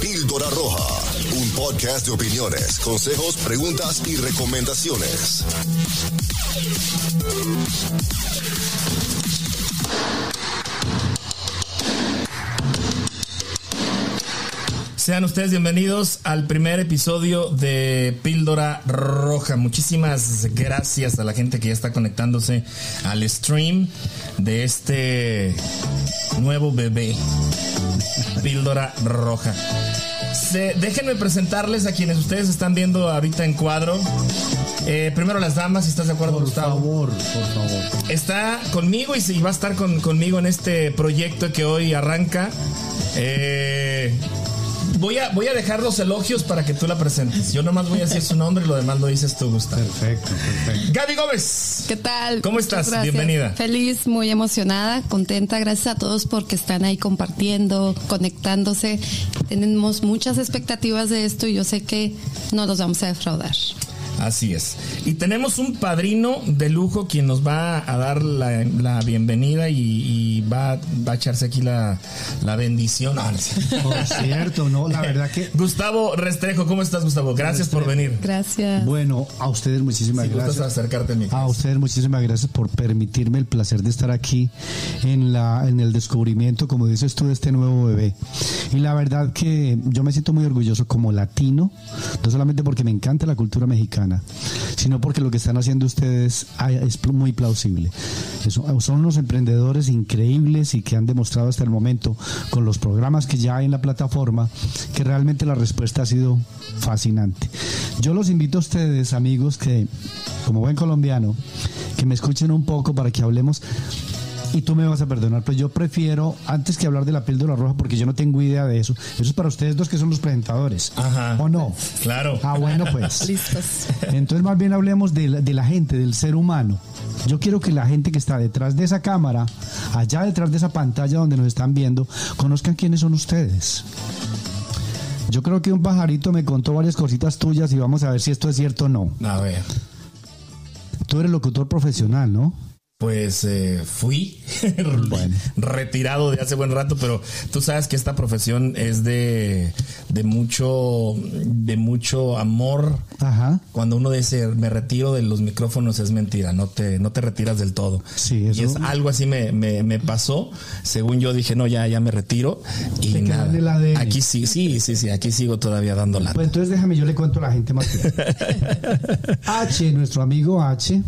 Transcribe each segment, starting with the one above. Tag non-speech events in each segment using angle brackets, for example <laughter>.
Píldora Roja, un podcast de opiniones, consejos, preguntas y recomendaciones. Sean ustedes bienvenidos al primer episodio de Píldora Roja. Muchísimas gracias a la gente que ya está conectándose al stream de este nuevo bebé, Píldora Roja. Se- déjenme presentarles a quienes ustedes están viendo ahorita en cuadro. Eh, primero las damas, si estás de acuerdo, Por Gustavo. favor, por favor. Está conmigo y sí, va a estar con- conmigo en este proyecto que hoy arranca. Eh, voy, a, voy a dejar los elogios para que tú la presentes. Yo nomás voy a decir su nombre y lo demás lo dices tú, Gustavo. Perfecto, perfecto. Gaby Gómez. ¿Qué tal? ¿Cómo estás? gracias. Bienvenida. Feliz, muy emocionada, contenta. Gracias a todos porque están ahí compartiendo, conectándose. Tenemos muchas expectativas de esto y yo sé que no los vamos a defraudar. Así es. Y tenemos un padrino de lujo quien nos va a dar la, la bienvenida y, y va, va a echarse aquí la, la bendición. Por cierto, no, la verdad que. Gustavo Restrejo, ¿cómo estás, Gustavo? Gracias por venir. Gracias. Bueno, a ustedes muchísimas Si gustas gracias. acercarte a mí. A ustedes muchísimas gracias por permitirme el placer de estar aquí en la en el descubrimiento, como dices tú, de este nuevo bebé. Y la verdad que yo me siento muy orgulloso como latino, no solamente porque me encanta la cultura mexicana, sino porque lo que están haciendo ustedes es muy plausible. Son unos emprendedores increíbles y que han demostrado hasta el momento con los programas que ya hay en la plataforma que realmente la respuesta ha sido fascinante. Yo los invito a ustedes, amigos, que como buen colombiano, que me escuchen un poco para que hablemos. Y tú me vas a perdonar, pero yo prefiero, antes que hablar de la píldora roja, porque yo no tengo idea de eso, eso es para ustedes dos que son los presentadores. Ajá. ¿O no? Claro. Ah, bueno, pues. <laughs> Listos. Entonces más bien hablemos de la, de la gente, del ser humano. Yo quiero que la gente que está detrás de esa cámara, allá detrás de esa pantalla donde nos están viendo, conozcan quiénes son ustedes. Yo creo que un pajarito me contó varias cositas tuyas y vamos a ver si esto es cierto o no. A ver. Tú eres locutor profesional, ¿no? Pues eh, fui <laughs> Bueno. retirado de hace buen rato, pero tú sabes que esta profesión es de, de mucho de mucho amor. Ajá. Cuando uno dice me retiro de los micrófonos es mentira, no te, no te retiras del todo. Sí, Y es algo así me, me, me pasó. Según yo dije, no, ya, ya me retiro. Y Te nada. en el ADN. Aquí sí, sí, sí, sí, aquí sigo todavía dando la. Pues entonces déjame, yo le cuento a la gente más. bien. <laughs> H, nuestro amigo H,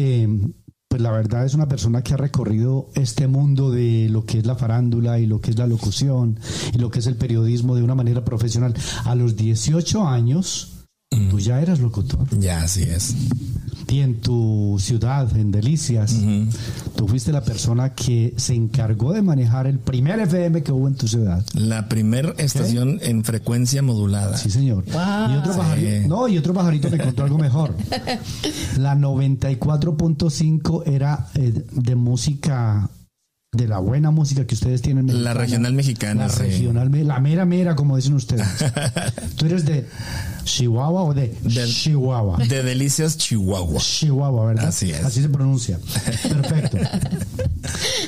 eh, pues la verdad es una persona que ha recorrido este mundo de lo que es la farándula y lo que es la locución y lo que es el periodismo de una manera profesional. A los 18 años, tú ya eras locutor. Ya, así es. Y en tu ciudad, en Delicias, tú fuiste la persona que se encargó de manejar el primer FM que hubo en tu ciudad. La primer estación en frecuencia modulada. Sí, señor. y otro Sí. pajarito, no, y otro pajarito me contó algo mejor. <laughs> La 94.5 era eh, de música de la buena música que ustedes tienen. La mexicana. regional mexicana, La sí. regional, la mera mera, como dicen ustedes. <laughs> ¿Tú eres de Chihuahua o de, Del- Chihuahua? De Delicias, Chihuahua. Chihuahua, ¿verdad? Así es. Así se pronuncia. <laughs> Perfecto.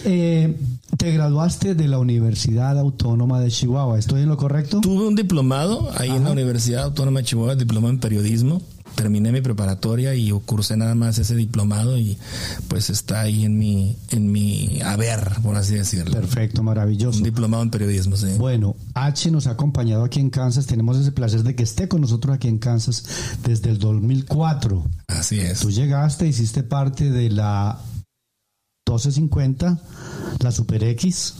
Eh, te graduaste de la Universidad Autónoma de Chihuahua. ¿Estoy en lo correcto? Tuve un diplomado ahí en la Universidad Autónoma de Chihuahua, diplomado en periodismo. Terminé mi preparatoria y cursé nada más ese diplomado y pues está ahí en mi, en mi haber, por así decirlo. Perfecto, maravilloso. Un diplomado en periodismo, sí. Bueno, H nos ha acompañado aquí en Kansas. Tenemos ese placer de que esté con nosotros aquí en Kansas desde el 2004. Así es. Tú llegaste, hiciste parte de la 1250, la Super X,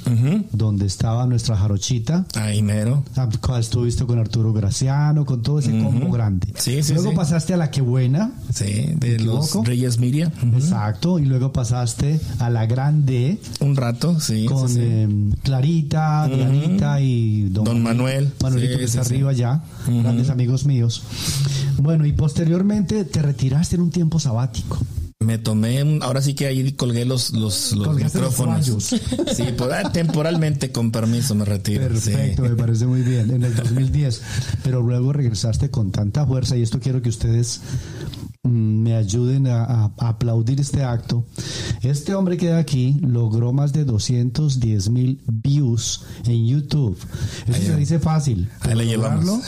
donde estaba nuestra jarochita. Ahí mero. Ah, Estuviste con Arturo Graciano, con todo ese combo grande. Sí, sí, Luego sí. pasaste a la que buena. Sí, de los? Reyes Miria. Exacto. Y luego pasaste a la grande Un rato, sí. con eh, Clarita, Dianita y Don Manuel. Manuelito que está arriba ya, grandes amigos míos. Bueno, y posteriormente te retiraste en un tiempo sabático. Me tomé, un- ahora sí que ahí colgué los, los, los Colgaste los micrófonos. <laughs> sí, por, ah, temporalmente, con permiso, me retiro. Perfecto, sí. me parece muy bien, en el 2010. Pero luego regresaste con tanta fuerza y esto quiero que ustedes me ayuden a, a- a aplaudir este acto. Este hombre que de aquí logró más de 210 mil views en YouTube. Eso se dice fácil. Ahí le llevamos. lograrlo,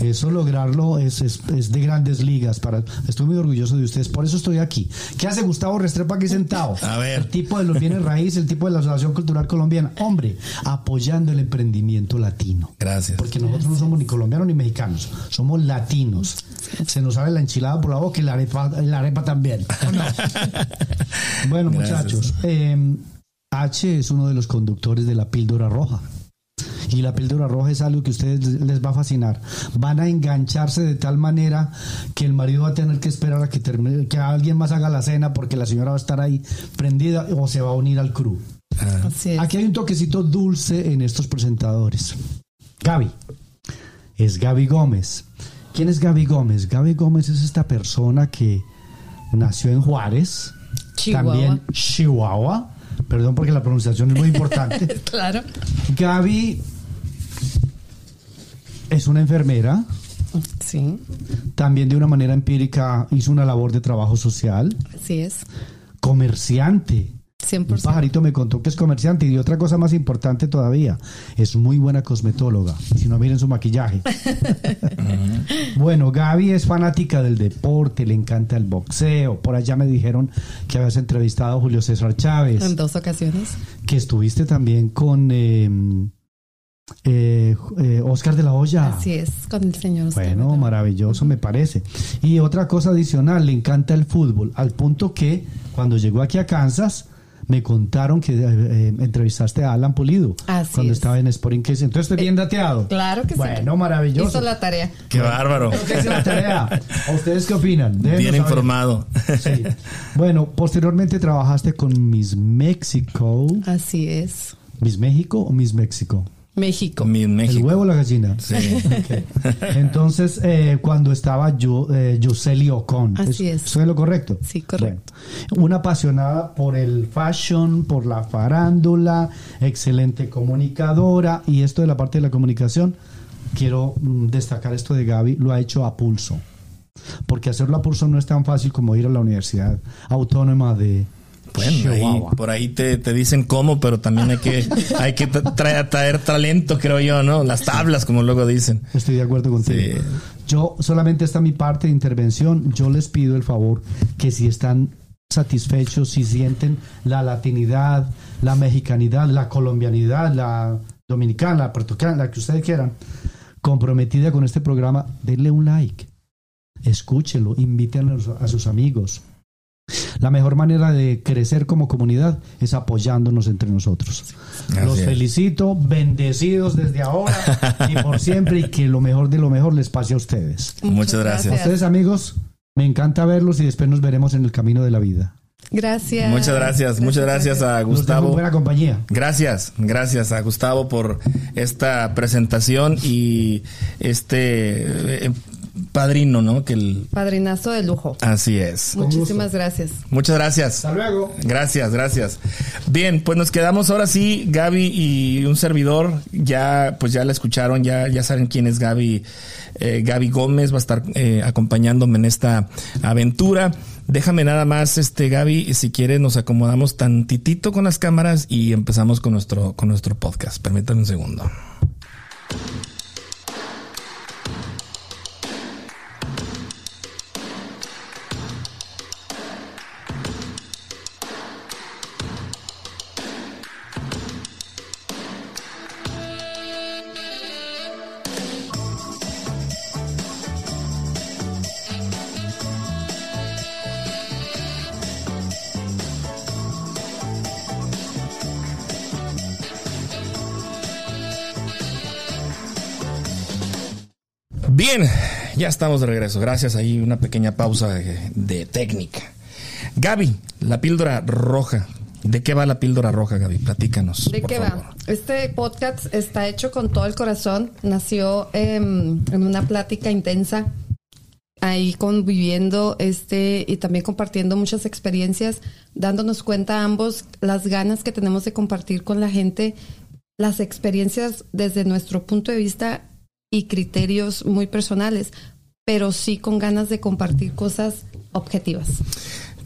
<laughs> eso lograrlo es, es- es de grandes ligas. Para, estoy muy orgulloso de ustedes. Por eso estoy aquí. ¿Qué hace Gustavo Restrepo aquí sentado? A ver. El tipo de los bienes raíces, el tipo de la Asociación Cultural Colombiana. Hombre, apoyando el emprendimiento latino. Gracias. Porque nosotros no somos ni colombianos ni mexicanos, somos latinos. Se nos sale la enchilada por la boca y la arepa, la arepa también. <laughs> bueno, Gracias. muchachos, eh, H es uno de los conductores de la píldora roja. Y la píldora roja es algo que a ustedes les va a fascinar. Van a engancharse de tal manera que el marido va a tener que esperar a que termine, que alguien más haga la cena porque la señora va a estar ahí prendida o se va a unir al crew. Así es. Aquí hay un toquecito dulce en estos presentadores. Gaby. Es Gaby Gómez. ¿Quién es Gaby Gómez? Gaby Gómez es esta persona que nació en Juárez. Chihuahua. También Chihuahua. Perdón porque la pronunciación es muy importante. <laughs> Claro. Gaby es una enfermera. Sí, También de una manera empírica hizo una labor de trabajo social. así es. Comerciante. Un 100%. pajarito me contó que es comerciante y otra cosa más importante todavía, es muy buena cosmetóloga. Si no miren su maquillaje. <laughs> <laughs> bueno, Gaby es fanática del deporte, le encanta el boxeo. Por allá me dijeron que habías entrevistado a Julio César Chávez, En dos ocasiones. que estuviste también con eh, eh, eh, Oscar de la Hoya. Así es, con el señor. Oscar Bueno, maravilloso me parece. Y otra cosa adicional, le encanta el fútbol, al punto que cuando llegó aquí a Kansas me contaron que eh, eh, entrevistaste a Alan Pulido Así cuando es. estaba en Sporting Case. Entonces estoy bien dateado. Claro que sí. Bueno, maravilloso. Hizo la tarea. Qué bárbaro. Creo que hice la tarea. ¿A ustedes qué opinan? Déjenos Bien saber. informado. Sí. Bueno, posteriormente trabajaste con Miss México. Así es. ¿Miss México o Miss México? México. Mi ¿El huevo o la gallina? Sí. <laughs> Entonces, eh, cuando estaba yo, eh, Yuseli Ocon. Así es. ¿Eso es lo correcto? Sí, correcto. Bueno, una apasionada por el fashion, por la farándula, excelente comunicadora. Y esto de la parte de la comunicación, quiero mm, destacar esto de Gaby, lo ha hecho a pulso. Porque hacerlo a pulso no es tan fácil como ir a la Universidad Autónoma de Bueno, ahí- por ahí te, te dicen cómo, pero también hay que, <laughs> hay que tra- traer, traer talento, creo yo, ¿no? Las tablas, como luego dicen. Estoy de acuerdo contigo. Sí. Yo solamente esta mi parte de intervención. Yo les pido el favor que si están satisfechos, si sienten la latinidad, la mexicanidad, la colombianidad, la dominicana, la puertorriqueña, la que ustedes quieran, comprometida con este programa, denle un like, escúchelo, invítenlo a sus amigos. La mejor manera de crecer como comunidad es apoyándonos entre nosotros. Los es. felicito, bendecidos desde ahora y por siempre y que lo mejor de lo mejor les pase a ustedes. Muchas A gracias. ustedes amigos, me encanta verlos y después nos veremos en el camino de la vida. Gracias. Muchas gracias, muchas gracias a Gustavo. buena compañía. Gracias, gracias a Gustavo por esta presentación y este eh, padrino, ¿no? Que el, Padrinazo de lujo. así es. Muchísimas gracias. Muchas gracias. Hasta luego. Gracias, gracias. Bien, pues nos quedamos ahora sí, Gaby y un servidor. Ya, pues ya la escucharon, ya, ya saben quién es Gaby. Eh, Gaby Gómez va a estar eh, acompañándome en esta aventura. Déjame nada más, este Gaby, si quieres nos acomodamos tantitito con las cámaras y empezamos con nuestro, con nuestro podcast. Permítame un segundo. Ya estamos de regreso. Gracias. Ahí una pequeña pausa de, de técnica. Gaby, la píldora roja. ¿De qué va la píldora roja, Gaby? Platícanos. ¿De por qué favor. va? Este podcast está hecho con todo el corazón. Nació em, en una plática intensa, ahí conviviendo este y también compartiendo muchas experiencias, dándonos cuenta ambos las ganas que tenemos de compartir con la gente, las experiencias desde nuestro punto de vista y criterios muy personales, pero sí con ganas de compartir cosas objetivas.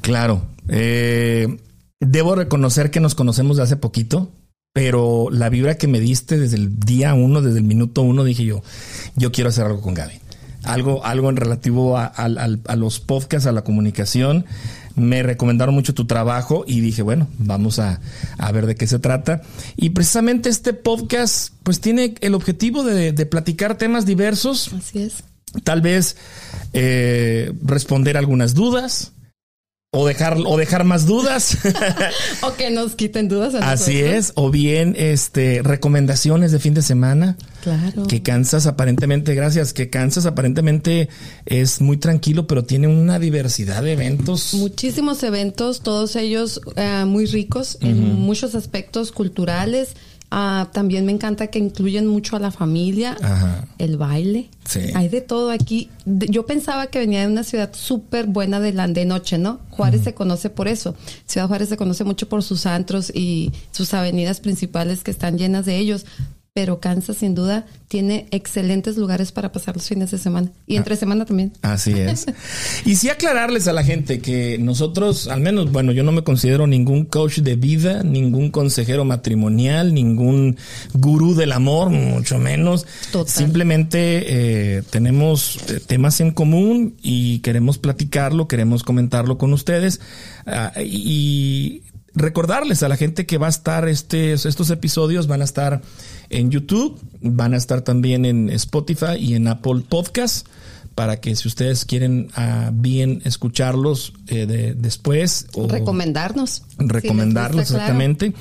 Claro. Eh, debo reconocer que nos conocemos de hace poquito, pero la vibra que me diste desde el día uno, desde el minuto uno, dije yo, yo quiero hacer algo con Gaby. Algo, algo en relativo a, a los podcasts, a la comunicación me recomendaron mucho tu trabajo y dije, bueno, vamos a, ver de qué se trata. Y precisamente este podcast, pues tiene el objetivo de, de platicar temas diversos. Así es. Tal vez eh, responder algunas dudas, o dejar o dejar más dudas. <laughs> O que nos quiten dudas así es o bien este recomendaciones de fin de semana. Claro. Que Kansas aparentemente gracias que Kansas aparentemente es muy tranquilo pero tiene una diversidad de eventos. Muchísimos eventos todos ellos eh, muy ricos en muchos aspectos culturales Ah, también me encanta que incluyen mucho a la familia, el baile. Hay de todo aquí. Yo pensaba que venía de una ciudad súper buena de la de noche, ¿no? Juárez se conoce por eso. Ciudad Juárez se conoce mucho por sus antros y sus avenidas principales que están llenas de ellos pero Kansas sin duda tiene excelentes lugares para pasar los fines de semana y entre ah, semana también. Así <laughs> es. y sí aclararles a la gente que nosotros, al menos, bueno, yo no me considero ningún coach de vida, ningún consejero matrimonial, ningún gurú del amor, mucho menos. Simplemente eh, tenemos eh, temas en común y queremos platicarlo, queremos comentarlo con ustedes. Ah, y recordarles a la gente que va a estar este, estos episodios van a estar en YouTube, van a estar también en Spotify y en Apple Podcast para que si ustedes quieren ah, bien escucharlos eh, después o recomendarnos. Recomendarlos exactamente.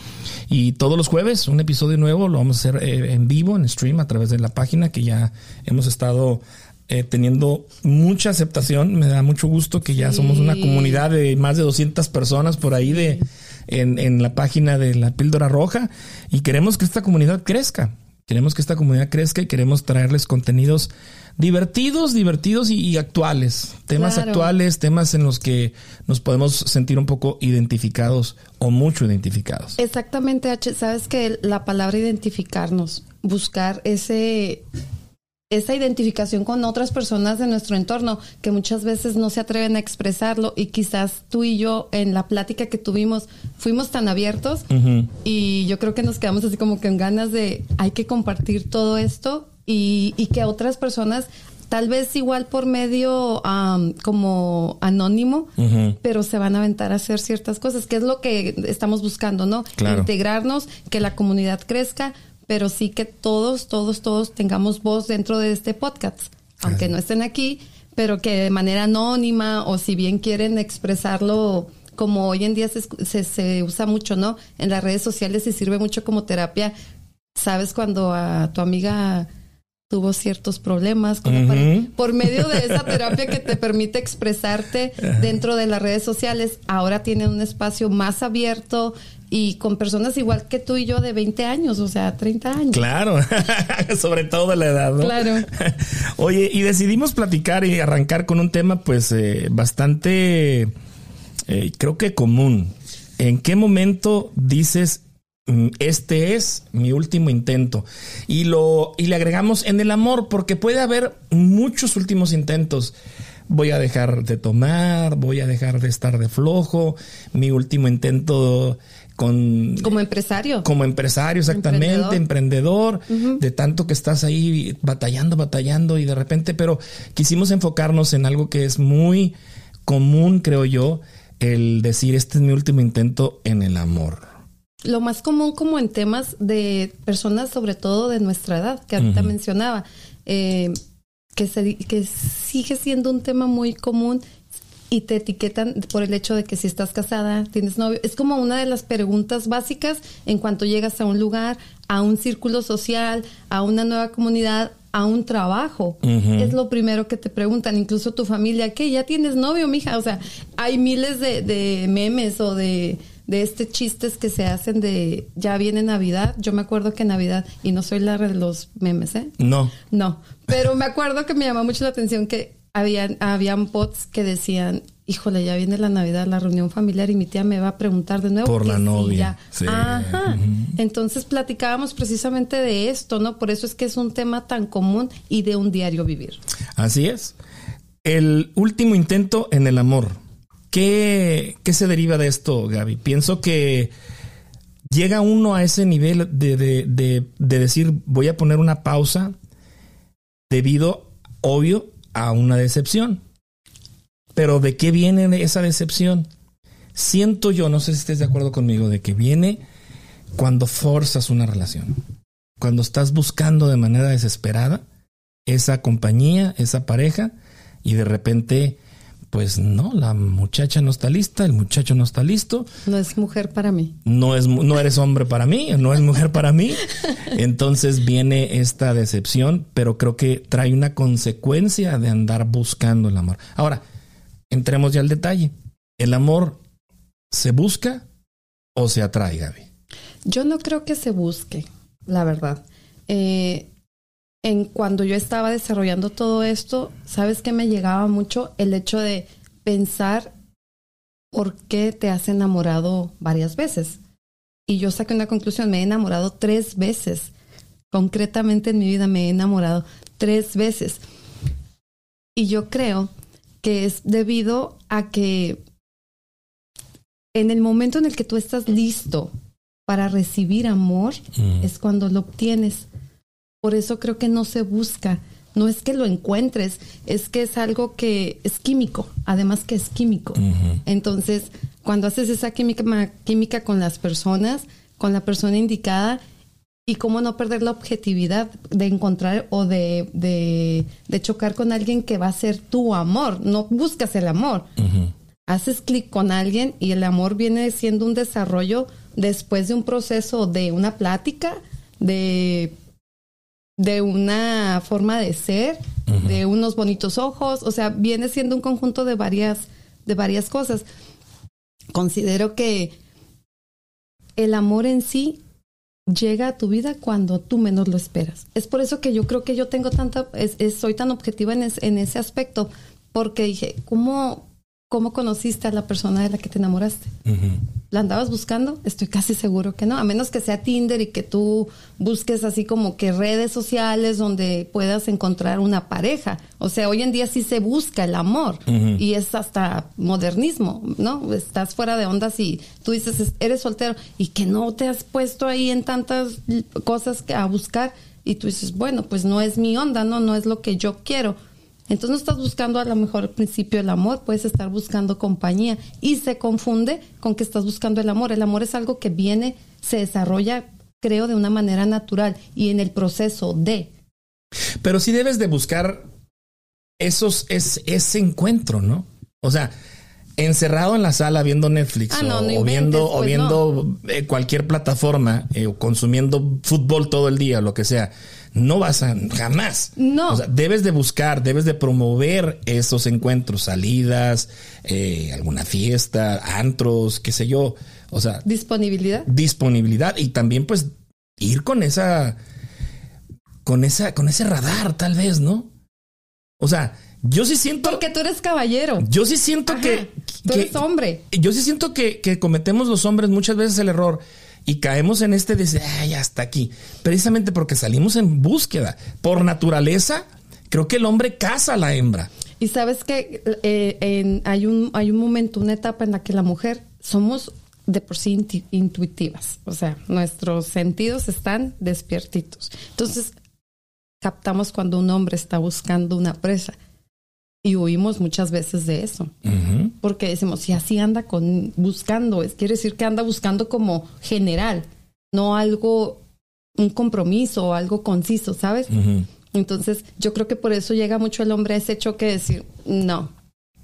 Y todos los jueves un episodio nuevo lo vamos a hacer eh, en vivo en stream a través de la página que ya hemos estado eh, teniendo mucha aceptación. Me da mucho gusto que ya somos una comunidad de más de 200 personas por ahí de en, en la página de la píldora roja y queremos que esta comunidad crezca. Queremos que esta comunidad crezca y queremos traerles contenidos divertidos, divertidos y, actuales. Temas actuales, temas en los que nos podemos sentir un poco identificados o mucho identificados. Exactamente, H. Sabes que la palabra identificarnos, buscar ese esa identificación con otras personas de nuestro entorno que muchas veces no se atreven a expresarlo y quizás tú y yo en la plática que tuvimos fuimos tan abiertos y yo creo que nos quedamos así como que en ganas de hay que compartir todo esto y, y que otras personas tal vez igual por medio como anónimo, pero se van a aventar a hacer ciertas cosas, que es lo que estamos buscando, ¿no? Integrarnos, que la comunidad crezca, pero sí que todos, todos, todos tengamos voz dentro de este podcast, aunque no estén aquí, pero que de manera anónima o si bien quieren expresarlo como hoy en día se, se, usa mucho, ¿no? En las redes sociales y sirve mucho como terapia. ¿Sabes cuando a tu amiga tuvo ciertos problemas por medio de esa <laughs> terapia que te permite expresarte dentro de las redes sociales, ahora tienen un espacio más abierto y con personas igual que tú y yo de 20 años, o sea, 30 años. Claro, <laughs> sobre todo de la edad, ¿no? Claro. <laughs> Oye, y decidimos platicar y arrancar con un tema pues eh, bastante, eh, creo que común. ¿En qué momento dices Mm, este es mi último intento. Y lo, y le agregamos en el amor, porque puede haber muchos últimos intentos. Voy a dejar de tomar, voy a dejar de estar de flojo, mi último intento con... Como empresario. Como empresario, exactamente, emprendedor, de tanto que estás ahí batallando, batallando y de repente, pero quisimos enfocarnos en algo que es muy común, creo yo, el decir, este es mi último intento en el amor lo más común como en temas de personas, sobre todo de nuestra edad, que ahorita mencionaba, eh, que, se, que sigue siendo un tema muy común y te etiquetan por el hecho de que si estás casada, tienes novio. Es como una de las preguntas básicas en cuanto llegas a un lugar, a un círculo social, a una nueva comunidad, a un trabajo. Es lo primero que te preguntan, incluso tu familia, ¿qué? ¿Ya tienes novio, mija? O sea, hay miles de, de memes o de de este chistes que se hacen de ya viene Navidad. Yo me acuerdo que Navidad, y no soy la de los memes, ¿eh? No. No, pero me acuerdo que me llamó mucho la atención que habían, habían bots que decían, híjole, ya viene la Navidad, la reunión familiar y mi tía me va a preguntar de nuevo. Por la novia. Ajá. Entonces platicábamos precisamente de esto, ¿no? Por eso es que es un tema tan común y de un diario vivir. Así es. El último intento en el amor. ¿Qué, qué se deriva de esto, Gaby? Pienso que llega uno a ese nivel de, de, de, de decir voy a poner una pausa debido, obvio, a una decepción. Pero ¿de qué viene esa decepción? Siento yo, no sé si estés de acuerdo conmigo, de que viene cuando forzas una relación. Cuando estás buscando de manera desesperada esa compañía, esa pareja, y de repente, pues no, la muchacha no está lista, el muchacho no está listo. No es mujer para mí. No, es, no eres hombre para mí, no es mujer para mí. <laughs> Entonces viene esta decepción, pero creo que trae una consecuencia de andar buscando el amor. Ahora, entremos ya al detalle. ¿El amor se busca o se atrae, Gaby? Yo no creo que se busque, la verdad. Eh, en cuando yo estaba desarrollando todo esto, sabes que me llegaba mucho el hecho de pensar por qué te has enamorado varias veces. Y yo saqué una conclusión, me he enamorado tres veces. Concretamente en mi vida me he enamorado tres veces. Y yo creo que es debido a que en el momento en el que tú estás listo para recibir amor, Mm. es cuando lo obtienes. Por eso creo que no se busca. No es que lo encuentres, es que es algo que es químico, además que es químico. Entonces, cuando haces esa química, con las personas, con la persona indicada, y cómo no perder la objetividad de encontrar o de, de, de chocar con alguien que va a ser tu amor. No buscas el amor. Haces clic con alguien y el amor viene siendo un desarrollo después de un proceso de una plática, de, de una forma de ser, de unos bonitos ojos. O sea, viene siendo un conjunto de varias, de varias cosas. Considero que el amor en sí llega a tu vida cuando tú menos lo esperas. Es por eso que yo creo que yo tengo tanta, es- es- soy tan objetiva en, es- en ese aspecto, porque dije, ¿cómo, ¿cómo conociste a la persona de la que te enamoraste? ¿La andabas buscando? Estoy casi seguro que no, a menos que sea Tinder y que tú busques así como que redes sociales donde puedas encontrar una pareja. O sea, hoy en día sí se busca el amor y es hasta modernismo, ¿no? Estás fuera de onda si tú dices "Es- eres soltero y que no te has puesto ahí en tantas cosas que a buscar y tú dices, bueno, pues no es mi onda, ¿no? No es lo que yo quiero. Entonces no estás buscando a lo mejor al principio el amor, puedes estar buscando compañía y se confunde con que estás buscando el amor. El amor es algo que viene, se desarrolla, creo, de una manera natural y en el proceso de. Pero sí debes de buscar esos, es, ese encuentro, ¿no? O sea, encerrado en la sala viendo Netflix Ah, o, no o inventes, viendo, o pues, viendo eh, cualquier plataforma eh, o consumiendo fútbol todo el día, lo que sea. No vas a jamás. No. O sea, debes de buscar, debes de promover esos encuentros, salidas, eh, alguna fiesta, antros, qué sé yo. O sea, Disponibilidad. disponibilidad y también pues ir con esa con esa con ese radar tal vez, ¿no? O sea, yo sí siento Porque tú eres caballero. yo sí siento Ajá, que, tú que- eres hombre. yo sí siento que, que cometemos los hombres muchas veces el error y caemos en este de ay, hasta aquí, precisamente porque salimos en búsqueda. Por naturaleza, creo que el hombre caza a la hembra. Y sabes que eh, hay, un, hay un momento, una etapa en la que la mujer somos de por sí intuitivas. O sea, nuestros sentidos están despiertitos. Entonces, captamos cuando un hombre está buscando una presa. Y huimos muchas veces de eso. Porque decimos, si así anda con buscando, es quiere decir que anda buscando como general, no algo, un compromiso o algo conciso, ¿sabes? Entonces, yo creo que por eso llega mucho el hombre a ese choque de decir, no,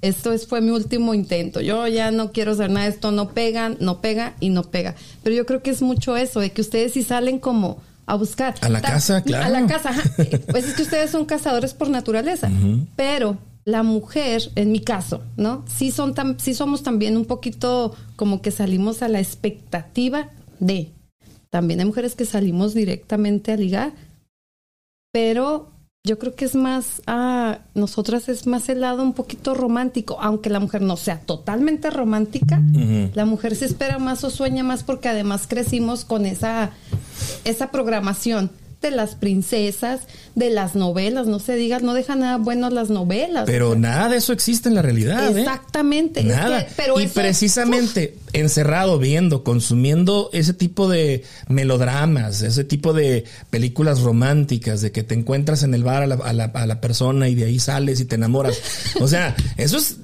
esto es, fue mi último intento, yo ya no quiero hacer nada, esto no pega, no pega y no pega. Pero yo creo que es mucho eso, de que ustedes sí salen como a buscar. A la Ta- casa, claro. A la casa, ajá. Eh, Pues es que ustedes son cazadores por naturaleza, pero la mujer, en mi caso, ¿no? Sí, son sí somos también un poquito como que salimos a la expectativa de. También hay mujeres que salimos directamente a ligar, pero yo creo que es más, ah, nosotras es más el lado un poquito romántico, aunque la mujer no sea totalmente romántica, la mujer se espera más o sueña más porque además crecimos con esa, esa programación de las princesas, de las novelas, no se diga, no deja nada bueno las novelas. Pero nada de eso existe en la realidad. ¿eh? Exactamente. Nada. pero y precisamente encerrado viendo, consumiendo ese tipo de melodramas, ese tipo de películas románticas, de que te encuentras en el bar a la, a la, a la persona y de ahí sales y te enamoras. O sea, eso es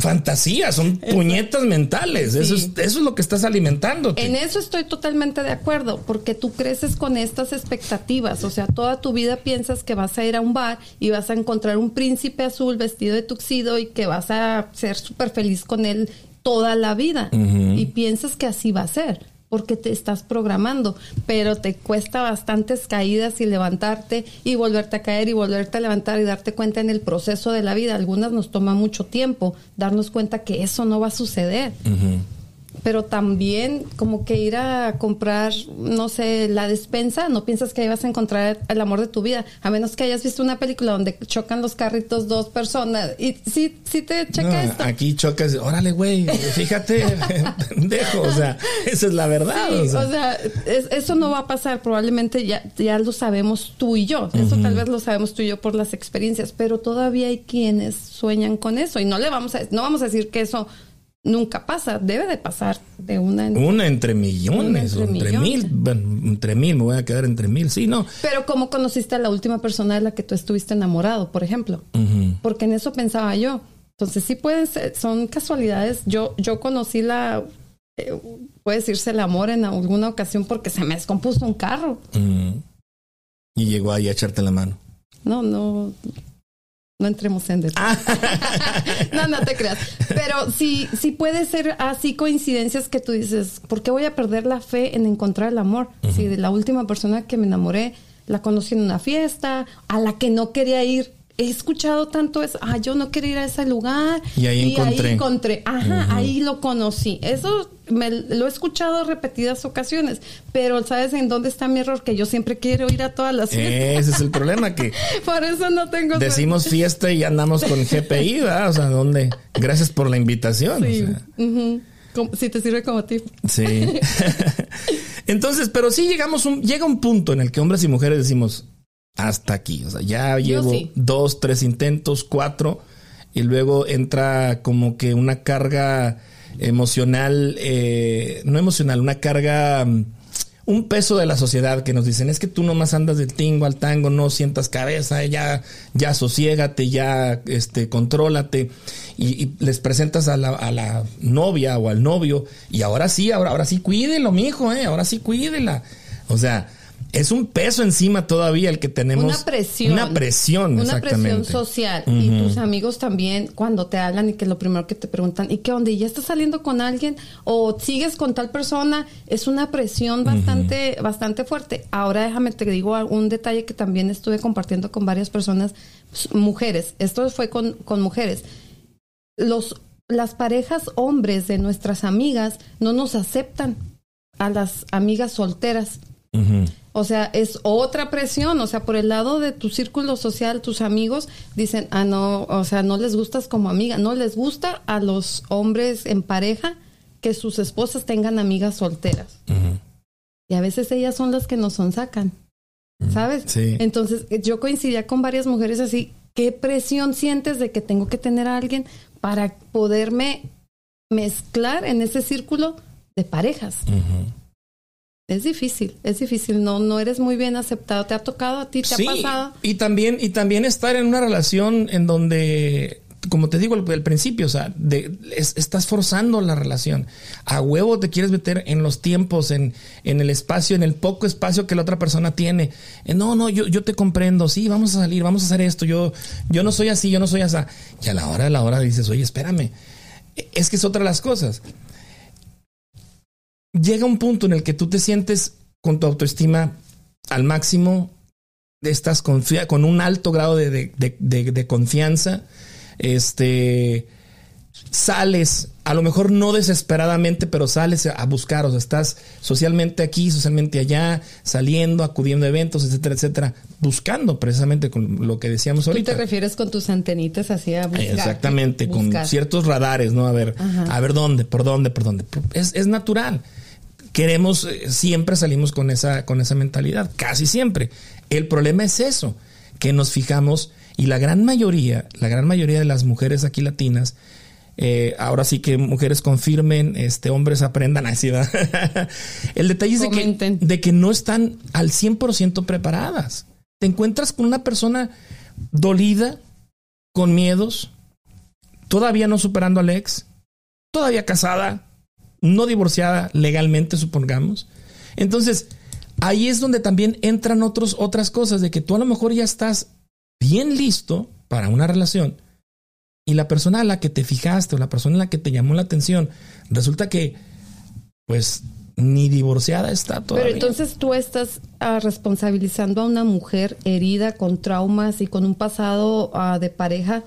fantasía, son puñetas mentales. Eso, es, eso es lo que estás alimentando. En eso estoy totalmente de acuerdo, porque tú creces con estas expectativas. O sea, toda tu vida piensas que vas a ir a un bar y vas a encontrar un príncipe azul vestido de tuxido y que vas a ser súper feliz con él toda la vida. Y piensas que así va a ser porque te estás programando, pero te cuesta bastantes caídas y levantarte y volverte a caer y volverte a levantar y darte cuenta en el proceso de la vida. Algunas nos toma mucho tiempo darnos cuenta que eso no va a suceder pero también como que ir a comprar, no sé, la despensa, no piensas que ahí vas a encontrar el amor de tu vida, a menos que hayas visto una película donde chocan los carritos dos personas y sí, sí te checa esto. Aquí chocas, órale, güey, fíjate, <laughs> dejo, o sea, esa es la verdad. o sea, eso no va a pasar, probablemente ya, ya lo sabemos tú y yo, eso tal vez lo sabemos tú y yo por las experiencias, pero todavía hay quienes sueñan con eso y no le vamos a, no vamos a decir que eso nunca pasa, debe de pasar de una en, una entre millones, entre, mil, entre mil, me voy a quedar entre mil, sí, no. Pero ¿cómo conociste a la última persona de la que tú estuviste enamorado, por ejemplo? Porque en eso pensaba yo. Entonces sí pueden ser, son casualidades. Yo, yo conocí la, eh, puede decirse el amor en alguna ocasión porque se me descompuso un carro. Y llegó ahí a echarte la mano. No, no, no entremos en detalle. no, no te creas. Pero sí, sí puede ser así coincidencias que tú dices, ¿por qué voy a perder la fe en encontrar el amor? Si de la última persona que me enamoré la conocí en una fiesta, a la que no quería ir, he escuchado tanto eso, ah, yo no quería ir a ese lugar. Y ahí encontré. Ahí encontré, ajá, ahí lo conocí. Eso me, lo he escuchado repetidas ocasiones, pero ¿sabes en dónde está mi error? Que yo siempre quiero ir a todas las fiestas. Ese es el <laughs> problema, que... por eso no tengo... Decimos fiesta y andamos con GPI, ¿verdad? O sea, ¿dónde? Gracias por la invitación. Sí. Si te sirve como tip. Sí. <laughs> Entonces, pero sí llegamos un, llega un punto en el que hombres y mujeres decimos, hasta aquí. O sea, ya llevo dos, tres intentos, cuatro, y luego entra como que una carga emocional, eh, no emocional, una carga, mm, un peso de la sociedad que nos dicen, es que tú nomás andas del tingo al tango, no sientas cabeza, ya, ya sosiégate, ya, este, contrólate, y, les presentas a la, a la, novia o al novio, y ahora sí, ahora, ahora sí cuídelo, mi hijo, eh, ahora sí cuídela. O sea, es un peso encima todavía el que tenemos. Una presión. Una presión, Una presión social. Y tus amigos también, cuando te hablan y que lo primero que te preguntan, ¿y qué onda? ¿Y ya estás saliendo con alguien? ¿O sigues con tal persona? Es una presión bastante, bastante fuerte. Ahora déjame te digo un detalle que también estuve compartiendo con varias personas, pues, mujeres. Esto fue con, con mujeres. Los, las parejas hombres de nuestras amigas no nos aceptan a las amigas solteras. O sea, es otra presión, o sea, por el lado de tu círculo social, tus amigos dicen, ah, no, o sea, no les gustas como amiga, no les gusta a los hombres en pareja que sus esposas tengan amigas solteras. Y a veces ellas son las que nos son sacan, ¿sabes? Sí. Entonces, yo coincidía con varias mujeres así, ¿qué presión sientes de que tengo que tener a alguien para poderme mezclar en ese círculo de parejas? Es difícil, es difícil, no, no eres muy bien aceptado. ¿Te ha tocado a ti? ¿Te ha pasado? Y también, y también estar en una relación en donde, como te digo al, principio, o sea, de, estás forzando la relación. A huevo te quieres meter en los tiempos, en, en el espacio, en el poco espacio que la otra persona tiene. Eh, no, no, yo, yo te comprendo, sí, vamos a salir, vamos a hacer esto, yo, yo no soy así, yo no soy así. Y a la hora de la hora dices, oye, espérame. Es que es otra de las cosas llega un punto en el que tú te sientes con tu autoestima al máximo, estás con un alto grado de, confianza, este, sales, a lo mejor no desesperadamente, pero sales a buscar, o sea, estás socialmente aquí, socialmente allá, saliendo, acudiendo a eventos, etcétera, etcétera, buscando precisamente con lo que decíamos ahorita. ¿Tú te refieres con tus antenitas así a buscar? Exactamente, con ciertos radares, ¿no? A ver, a ver dónde, por dónde, por dónde. Es, es natural queremos, eh, siempre salimos con esa, con esa mentalidad, casi siempre. El problema es eso, que nos fijamos y la gran mayoría, la gran mayoría de las mujeres aquí latinas, eh, ahora sí que mujeres confirmen, este, hombres aprendan <laughs> así. El detalle es de que, de que, no están al 100% preparadas. Te encuentras con una persona dolida, con miedos, todavía no superando al ex, todavía casada, no divorciada legalmente, supongamos. Entonces, ahí es donde también entran otros, otras cosas de que tú a lo mejor ya estás bien listo para una relación y la persona a la que te fijaste o la persona a la que te llamó la atención, resulta que, pues, ni divorciada está todavía. Pero entonces tú estás ah, responsabilizando a una mujer herida con traumas y con un pasado ah, de pareja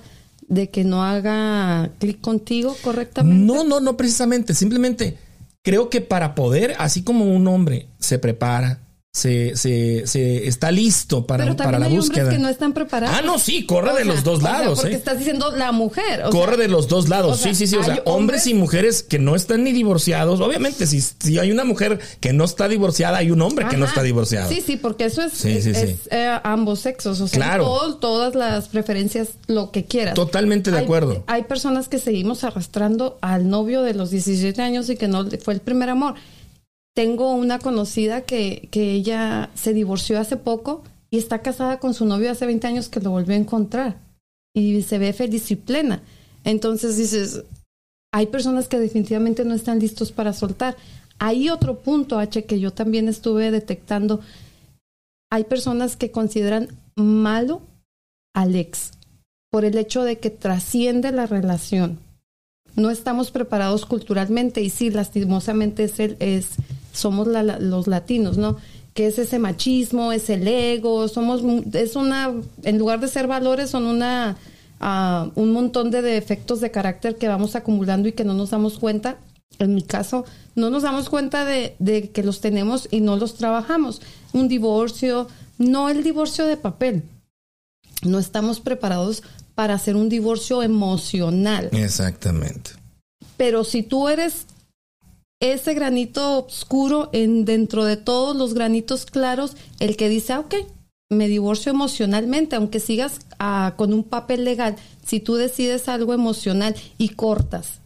de que no haga clic contigo correctamente. No, no, no precisamente. Simplemente creo que para poder, así como un hombre se prepara, se, se, se está listo para, Pero para la hay búsqueda. Hombres que no están preparados. Ah, no, sí, corre de los dos lados. porque ¿eh? estás diciendo la mujer. corre de los dos lados. sí, sí, sí. O sea, hombres, y mujeres que no están ni divorciados. Obviamente, si, si hay una mujer que no está divorciada, hay un hombre que no está divorciado. Sí, sí, porque eso es, eh, ambos sexos. O sea, claro. todas las preferencias, lo que quieras. Totalmente de acuerdo. Hay personas que seguimos arrastrando al novio de los 17 años y que no fue el primer amor tengo una conocida que, que ella se divorció hace poco y está casada con su novio hace 20 años que lo volvió a encontrar y se ve feliz y plena. Entonces dices, hay personas que definitivamente no están listos para soltar. Hay otro punto, H, que yo también estuve detectando. Hay personas que consideran malo al ex por el hecho de que trasciende la relación. No estamos preparados culturalmente y sí, lastimosamente es, el, es somos los latinos, ¿no? Que es ese machismo, es el ego, somos, es una, en lugar de ser valores, son una, uh, un montón de defectos de carácter que vamos acumulando y que no nos damos cuenta. En mi caso, no nos damos cuenta de, de que los tenemos y no los trabajamos. Un divorcio, no el divorcio de papel. No estamos preparados para hacer un divorcio emocional. Exactamente. Pero si tú eres ese granito oscuro en dentro de todos los granitos claros, el que dice, ah, ok, me divorcio emocionalmente, aunque sigas ah, con un papel legal, si tú decides algo emocional y cortas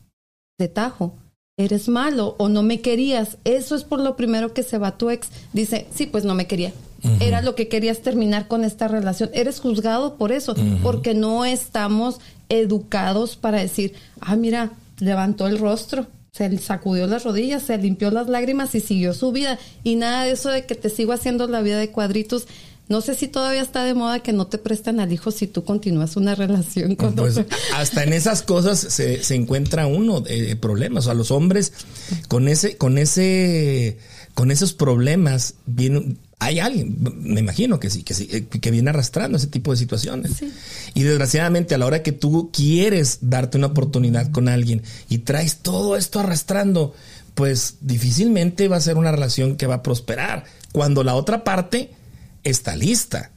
de tajo, eres malo o no me querías, eso es por lo primero que se va tu ex, dice, sí, pues no me quería. Era lo que querías terminar con esta relación. Eres juzgado por eso, porque no estamos educados para decir, ah, mira, levantó el rostro, se sacudió las rodillas, se limpió las lágrimas y siguió su vida. Y nada de eso de que te sigo haciendo la vida de cuadritos. No sé si todavía está de moda que no te prestan al hijo si tú continúas una relación con pues, <laughs> Hasta en esas cosas se, se encuentra uno de problemas. O sea, los hombres con ese, con ese, con esos problemas vienen hay alguien, me imagino que sí, que sí, eh, que viene arrastrando ese tipo de situaciones. Y desgraciadamente a la hora que tú quieres darte una oportunidad con alguien y traes todo esto arrastrando, pues difícilmente va a ser una relación que va a prosperar cuando la otra parte está lista.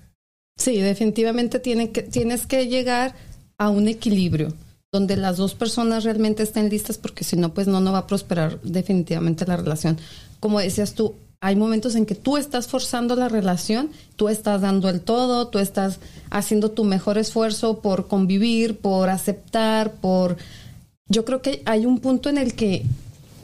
Sí, definitivamente tiene que, tienes que llegar a un equilibrio donde las dos personas realmente estén listas porque si no, pues no, no va a prosperar definitivamente la relación. Como decías tú, hay momentos en que tú estás forzando la relación, tú estás dando el todo, tú estás haciendo tu mejor esfuerzo por convivir, por aceptar, por... Yo creo que hay un punto en el que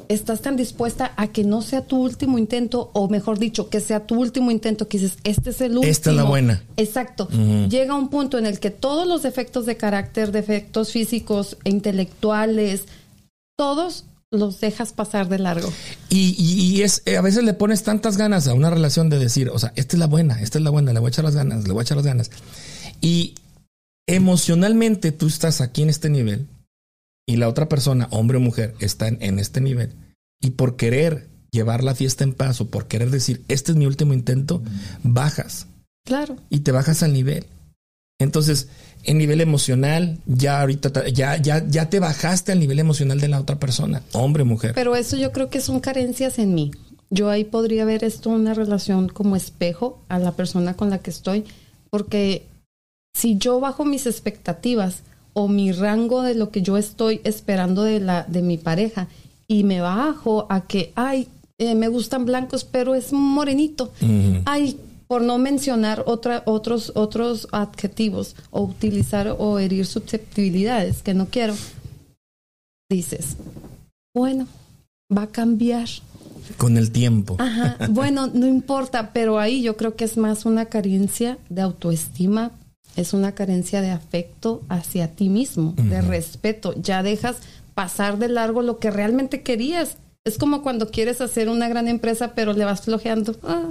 estás tan dispuesta a que no sea tu último intento, o mejor dicho, que sea tu último intento, que dices, este es el último. Esta es la buena. Exacto. Llega un punto en el que todos los defectos de carácter, defectos físicos e intelectuales, todos los dejas pasar de largo. Y, es, eh, a veces le pones tantas ganas a una relación de decir, o sea, esta es la buena, esta es la buena, le voy a echar las ganas, le voy a echar las ganas. Y emocionalmente tú estás aquí en este nivel y la otra persona, hombre o mujer, está en, este nivel. Y por querer llevar la fiesta en paz o por querer decir, este es mi último intento, bajas. Claro. Y te bajas al nivel. Entonces, en nivel emocional, ya ahorita ya, ya, ya te bajaste al nivel emocional de la otra persona, hombre, mujer. Pero eso yo creo que son carencias en mí. Yo ahí podría ver esto una relación como espejo a la persona con la que estoy, porque si yo bajo mis expectativas o mi rango de lo que yo estoy esperando de la de mi pareja y me bajo a que ay eh, me gustan blancos, pero es morenito. Ay, por no mencionar otra, otros, otros adjetivos o utilizar o herir susceptibilidades que no quiero, dices, bueno, va a cambiar. Con el tiempo. Ajá, <laughs> bueno, no importa, pero ahí yo creo que es más una carencia de autoestima, es una carencia de afecto hacia ti mismo, de respeto. Ya dejas pasar de largo lo que realmente querías. Es como cuando quieres hacer una gran empresa, pero le vas flojeando. Ah,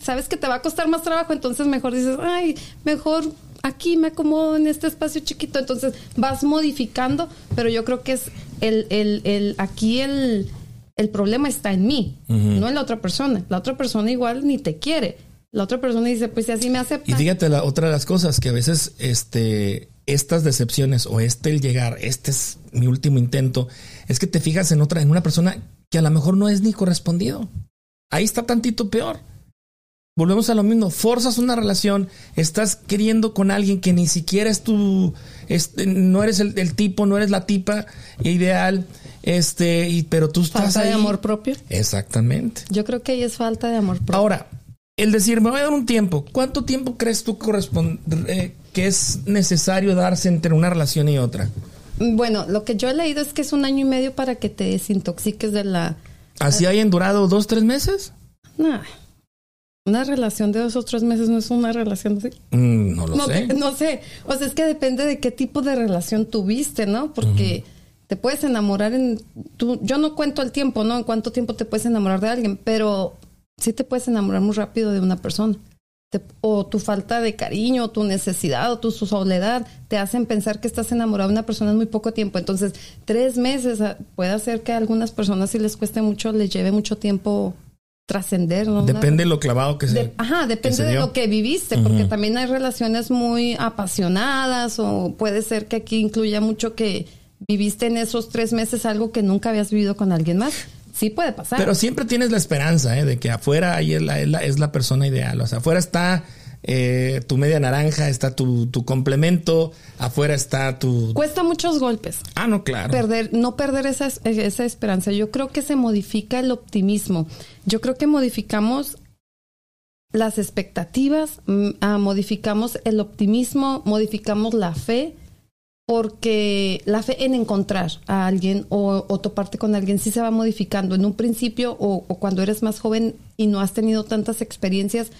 sabes que te va a costar más trabajo, entonces mejor dices, ay, mejor aquí me acomodo en este espacio chiquito, entonces vas modificando, pero yo creo que es el, el, el aquí el, el problema está en mí, no en la otra persona. La otra persona igual ni te quiere. La otra persona dice, pues si así me acepta. Y fíjate, la otra de las cosas que a veces este, estas decepciones o este el llegar, este es mi último intento, es que te fijas en otra, en una persona que a lo mejor no es ni correspondido. Ahí está tantito peor volvemos a lo mismo, forzas una relación, estás queriendo con alguien que ni siquiera es tu, este, no eres el, tipo, no eres la tipa ideal, este, y, pero tú estás falta de amor propio. Exactamente. Yo creo que ahí es falta de amor propio. Ahora, el decir, me voy a dar un tiempo, ¿cuánto tiempo crees tú corresponde, eh, que es necesario darse entre una relación y otra? Bueno, lo que yo he leído es que es un año y medio para que te desintoxiques de la... ¿Así hayan durado dos, tres meses? No. Una relación de dos o tres meses no es una relación así. Mm, no lo sé. No sé. O sea, es que depende de qué tipo de relación tuviste, ¿no? Porque te puedes enamorar en. Tú, yo no cuento el tiempo, ¿no? En cuánto tiempo te puedes enamorar de alguien, pero sí te puedes enamorar muy rápido de una persona. o tu falta de cariño, o tu necesidad, o tu soledad te hacen pensar que estás enamorado de una persona en muy poco tiempo. Entonces, tres meses ah, puede hacer que a algunas personas si les cueste mucho, les lleve mucho tiempo trascender. ¿no? Depende de lo clavado que sea. ajá, depende de lo que viviste, porque también hay relaciones muy apasionadas o puede ser que aquí incluya mucho que viviste en esos tres meses algo que nunca habías vivido con alguien más. Sí puede pasar. Pero siempre tienes la esperanza ¿eh? de que afuera ahí es la, es la persona ideal. O sea, afuera está eh, tu media naranja, está tu, tu, complemento, afuera está tu... Cuesta muchos golpes. Ah, no, claro. Perder, no perder esa, esa esperanza. Yo creo que se modifica el optimismo. Yo creo que modificamos las expectativas, mm, ah, modificamos el optimismo, modificamos la fe, porque la fe en encontrar a alguien o, o, toparte con alguien sí se va modificando. En un principio o, o, cuando eres más joven y no has tenido tantas experiencias,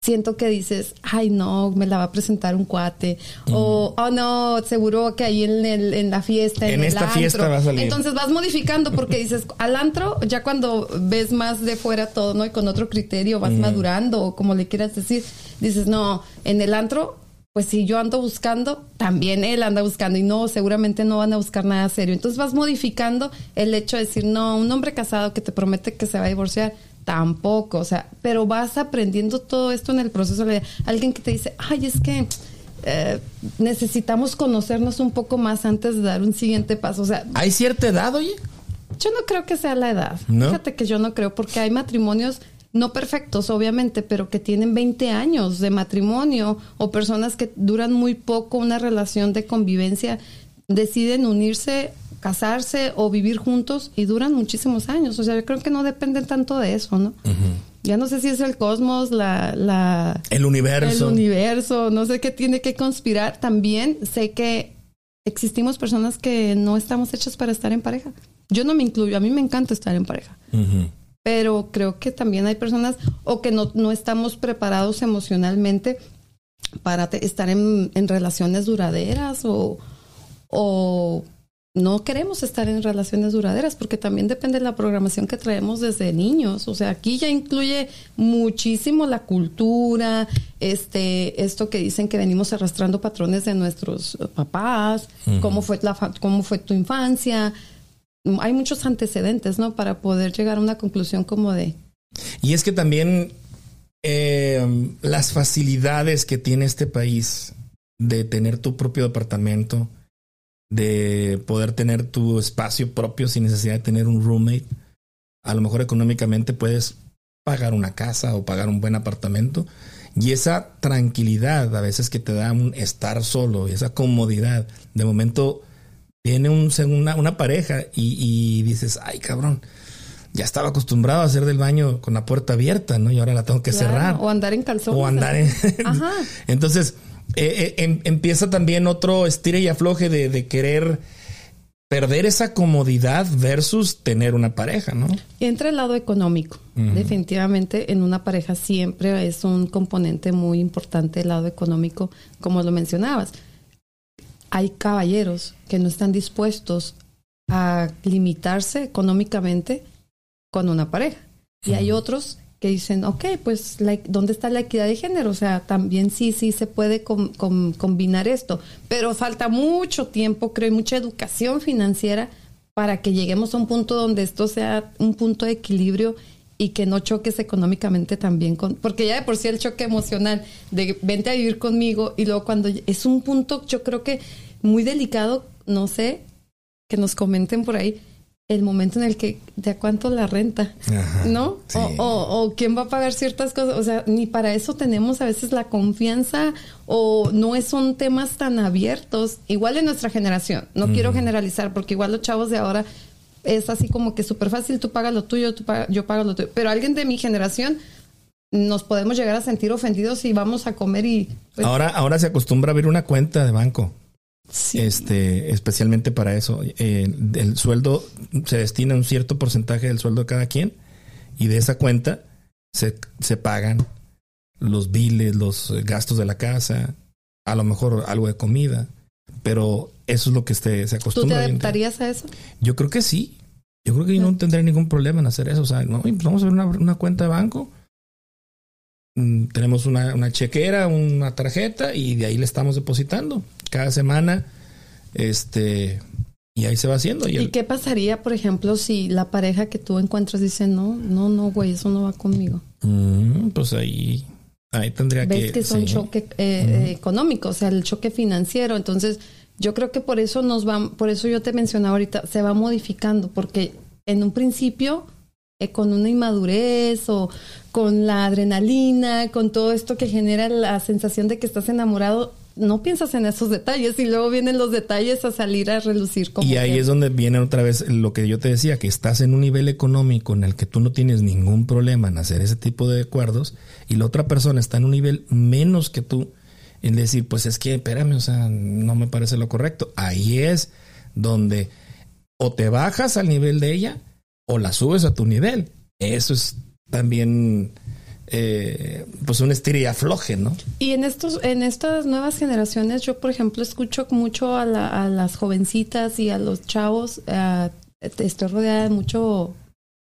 siento que dices, ay no, me la va a presentar un cuate, o oh no, seguro que ahí en, el, en la fiesta, en, esta fiesta va a salir. Entonces vas modificando porque <laughs> dices, al antro, ya cuando ves más de fuera todo, ¿no? Y con otro criterio vas madurando, o como le quieras decir, dices, no, en el antro pues si yo ando buscando, también él anda buscando y no, seguramente no van a buscar nada serio. Entonces vas modificando el hecho de decir, no, un hombre casado que te promete que se va a divorciar, Tampoco, o sea, pero vas aprendiendo todo esto en el proceso. Alguien que te dice, ay, es que eh, necesitamos conocernos un poco más antes de dar un siguiente paso. O sea, ¿hay cierta edad, oye? Yo no creo que sea la edad. Fíjate que yo no creo, porque hay matrimonios no perfectos, obviamente, pero que tienen 20 años de matrimonio o personas que duran muy poco una relación de convivencia, deciden unirse casarse o vivir juntos y duran muchísimos años. O sea, yo creo que no dependen tanto de eso, ¿no? Ya no sé si es el cosmos, la, la... El universo. El universo, no sé qué tiene que conspirar. También sé que existimos personas que no estamos hechas para estar en pareja. Yo no me incluyo, a mí me encanta estar en pareja. Pero creo que también hay personas o que no, no estamos preparados emocionalmente para estar en, en relaciones duraderas o, o no queremos estar en relaciones duraderas porque también depende de la programación que traemos desde niños. O sea, aquí ya incluye muchísimo la cultura, este, esto que dicen que venimos arrastrando patrones de nuestros papás, cómo fue la, cómo fue tu infancia. Hay muchos antecedentes, ¿no? Para poder llegar a una conclusión como de. Y es que también eh, las facilidades que tiene este país de tener tu propio departamento de poder tener tu espacio propio sin necesidad de tener un roommate. A lo mejor económicamente puedes pagar una casa o pagar un buen apartamento. Y esa tranquilidad a veces que te da un estar solo, esa comodidad, de momento viene un, una, una pareja y, y, dices, ay cabrón, ya estaba acostumbrado a hacer del baño con la puerta abierta, ¿no? Y ahora la tengo que Claro, cerrar. O andar en calzones. O andar en... Ajá. <laughs> Entonces, eh, eh, em- empieza también otro estire y afloje de, de querer perder esa comodidad versus tener una pareja, ¿no? Y entra el lado económico. Definitivamente en una pareja siempre es un componente muy importante el lado económico, como lo mencionabas. Hay caballeros que no están dispuestos a limitarse económicamente con una pareja. Y hay otros que dicen, ok, pues, la- ¿dónde está la equidad de género? O sea, también sí, sí se puede com- com- combinar esto, pero falta mucho tiempo, creo, y mucha educación financiera para que lleguemos a un punto donde esto sea un punto de equilibrio y que no choques económicamente también con, porque ya de por sí el choque emocional de vente a vivir conmigo y luego cuando es un punto, yo creo que muy delicado, no sé, que nos comenten por ahí el momento en el que de a cuánto la renta, Ajá, ¿no? sí. O, o- o quién va a pagar ciertas cosas, o sea, ni para eso tenemos a veces la confianza o no es- son temas tan abiertos, igual en nuestra generación, no quiero generalizar porque igual los chavos de ahora es así como que súper fácil, tú pagas lo tuyo, tú yo pago lo tuyo, pero alguien de mi generación nos podemos llegar a sentir ofendidos si vamos a comer y pues, Ahora, ahora se acostumbra a abrir una cuenta de banco. Sí. Este, especialmente para eso. Eh, el sueldo se destina un cierto porcentaje del sueldo de cada quien y de esa cuenta se, se pagan los biles, los gastos de la casa, a lo mejor algo de comida, pero eso es lo que este, se ¿tú te acostumbra. en día. adaptarías a eso? Yo creo que sí. Yo creo que yo no tendré ningún problema en hacer eso. O sea, no, pues vamos a ver una, una cuenta de banco. Mm, Tenemos una, una chequera, una tarjeta y de ahí le estamos depositando cada semana. Este, y ahí se va haciendo. Y ¿Y el- qué pasaría, por ejemplo, si la pareja que tú encuentras dice, no, no, no, güey, eso no va conmigo? Mm, pues ahí, ahí tendría Ves que. que son sí. choque eh, económico, o sea, el choque financiero. Entonces, yo creo que por eso nos va, por eso yo te mencionaba ahorita, se va modificando, porque en un principio, eh, con una inmadurez o con la adrenalina, con todo esto que genera la sensación de que estás enamorado, no piensas en esos detalles y luego vienen los detalles a salir a relucir como Y ahí que- es donde viene otra vez lo que yo te decía, que estás en un nivel económico en el que tú no tienes ningún problema en hacer ese tipo de acuerdos y la otra persona está en un nivel menos que tú en decir, pues es que, espérame, o sea, no me parece lo correcto. Ahí es donde o te bajas al nivel de ella o la subes a tu nivel. Eso es también, eh, pues un estira y ¿no? Y en estos, en estas nuevas generaciones, yo por ejemplo escucho mucho a, la- a las jovencitas y a los chavos. eh, estoy rodeada de mucho,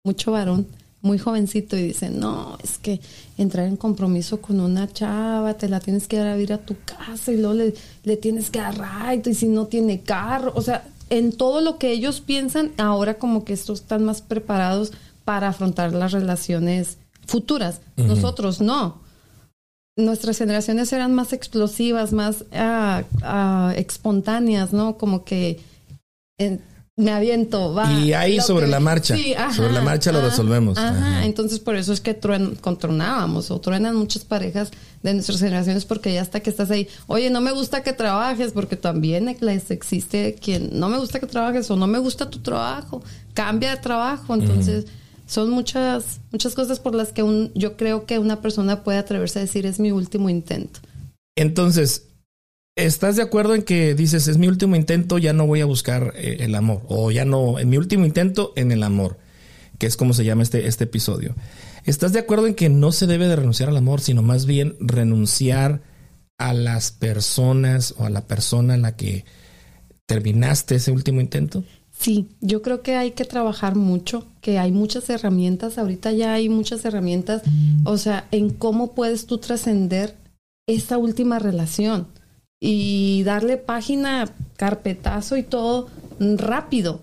mucho varón, muy jovencito, y dicen, no, es que entrar en compromiso con una chava, te la tienes que dar a vivir a tu casa y luego le, le tienes que right, y si no tiene carro, o sea, en todo lo que ellos piensan, ahora como que estos están más preparados para afrontar las relaciones futuras. Nosotros no nuestras generaciones eran más explosivas, más ah, ah, espontáneas, ¿no? Como que me aviento, va. Y ahí sobre que- la marcha, sobre la marcha lo resolvemos. Ajá, Ajá. entonces por eso es que truen, contronábamos o truenan muchas parejas de nuestras generaciones porque ya hasta que estás ahí, oye, no me gusta que trabajes porque también existe quien no me gusta que trabajes o no me gusta tu trabajo, cambia de trabajo, entonces son muchas muchas cosas por las que un, yo creo que una persona puede atreverse a decir es mi último intento. Entonces, ¿estás de acuerdo en que dices, es mi último intento, ya no voy a buscar eh, el amor? O ya no, en mi último intento en el amor, que es como se llama este, este episodio. ¿Estás de acuerdo en que no se debe de renunciar al amor, sino más bien renunciar a las personas o a la persona en la que terminaste ese último intento? Sí, yo creo que hay que trabajar mucho, que hay muchas herramientas, ahorita ya hay muchas herramientas, o sea, en cómo puedes tú trascender esta última relación y darle página, carpetazo y todo rápido.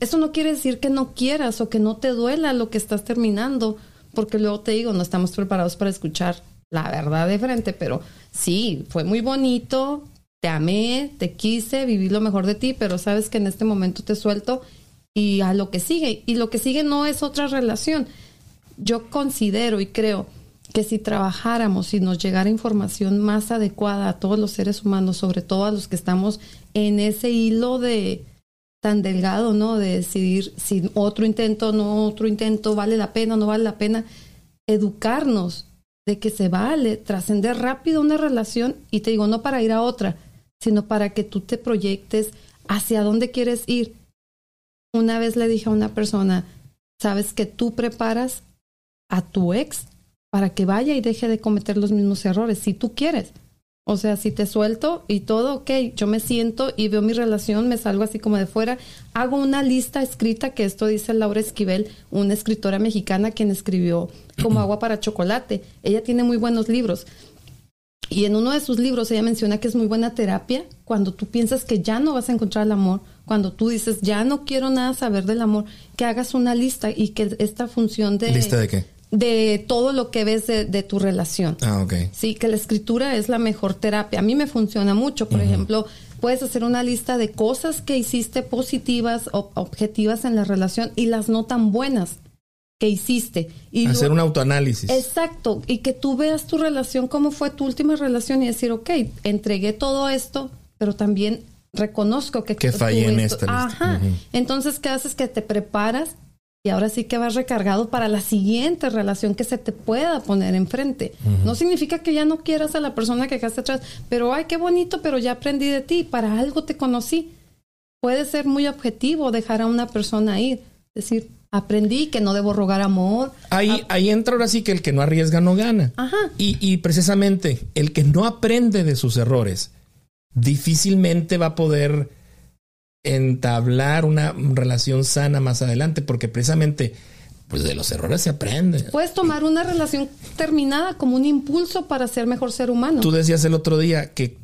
Eso no quiere decir que no quieras o que no te duela lo que estás terminando, porque luego te digo, no estamos preparados para escuchar la verdad de frente, pero sí, fue muy bonito, te amé, te quise, viví lo mejor de ti, pero sabes que en este momento te suelto y a lo que sigue. Y lo que sigue no es otra relación. Yo considero y creo que si trabajáramos y nos llegara información más adecuada a todos los seres humanos, sobre todo a los que estamos en ese hilo de tan delgado, ¿no? De decidir si otro intento, no otro intento, vale la pena, no vale la pena. Educarnos de que se vale trascender rápido una relación y te digo, no para ir a otra, sino para que tú te proyectes hacia dónde quieres ir. Una vez le dije a una persona, sabes que tú preparas a tu ex para que vaya y deje de cometer los mismos errores, si tú quieres. O sea, si te suelto y todo, ok, yo me siento y veo mi relación, me salgo así como de fuera, hago una lista escrita, que esto dice Laura Esquivel, una escritora mexicana quien escribió Como <clears throat> agua para chocolate. Ella tiene muy buenos libros. Y en uno de sus libros ella menciona que es muy buena terapia cuando tú piensas que ya no vas a encontrar el amor, cuando tú dices, ya no quiero nada saber del amor, que hagas una lista y que esta función de... ¿Lista de qué? De todo lo que ves de, tu relación. Ah, ok. Sí, que la escritura es la mejor terapia. A mí me funciona mucho. Por ejemplo, puedes hacer una lista de cosas que hiciste positivas o objetivas en la relación y las no tan buenas que hiciste. Y Hacer un autoanálisis. Exacto, y que tú veas tu relación, cómo fue tu última relación y decir, ok, entregué todo esto, pero también reconozco que... Que fallé en esta Ajá. Entonces, ¿qué haces? Que te preparas y ahora sí que vas recargado para la siguiente relación que se te pueda poner enfrente. No significa que ya no quieras a la persona que quedaste atrás, pero ay, qué bonito, pero ya aprendí de ti, para algo te conocí. Puede ser muy objetivo dejar a una persona ir, decir, aprendí que no debo rogar amor. Ahí, ahí entra ahora sí que el que no arriesga no gana. Ajá. Y, y precisamente el que no aprende de sus errores difícilmente va a poder entablar una relación sana más adelante, porque precisamente pues de los errores se aprende. Puedes tomar una relación terminada como un impulso para ser mejor ser humano. Tú decías el otro día que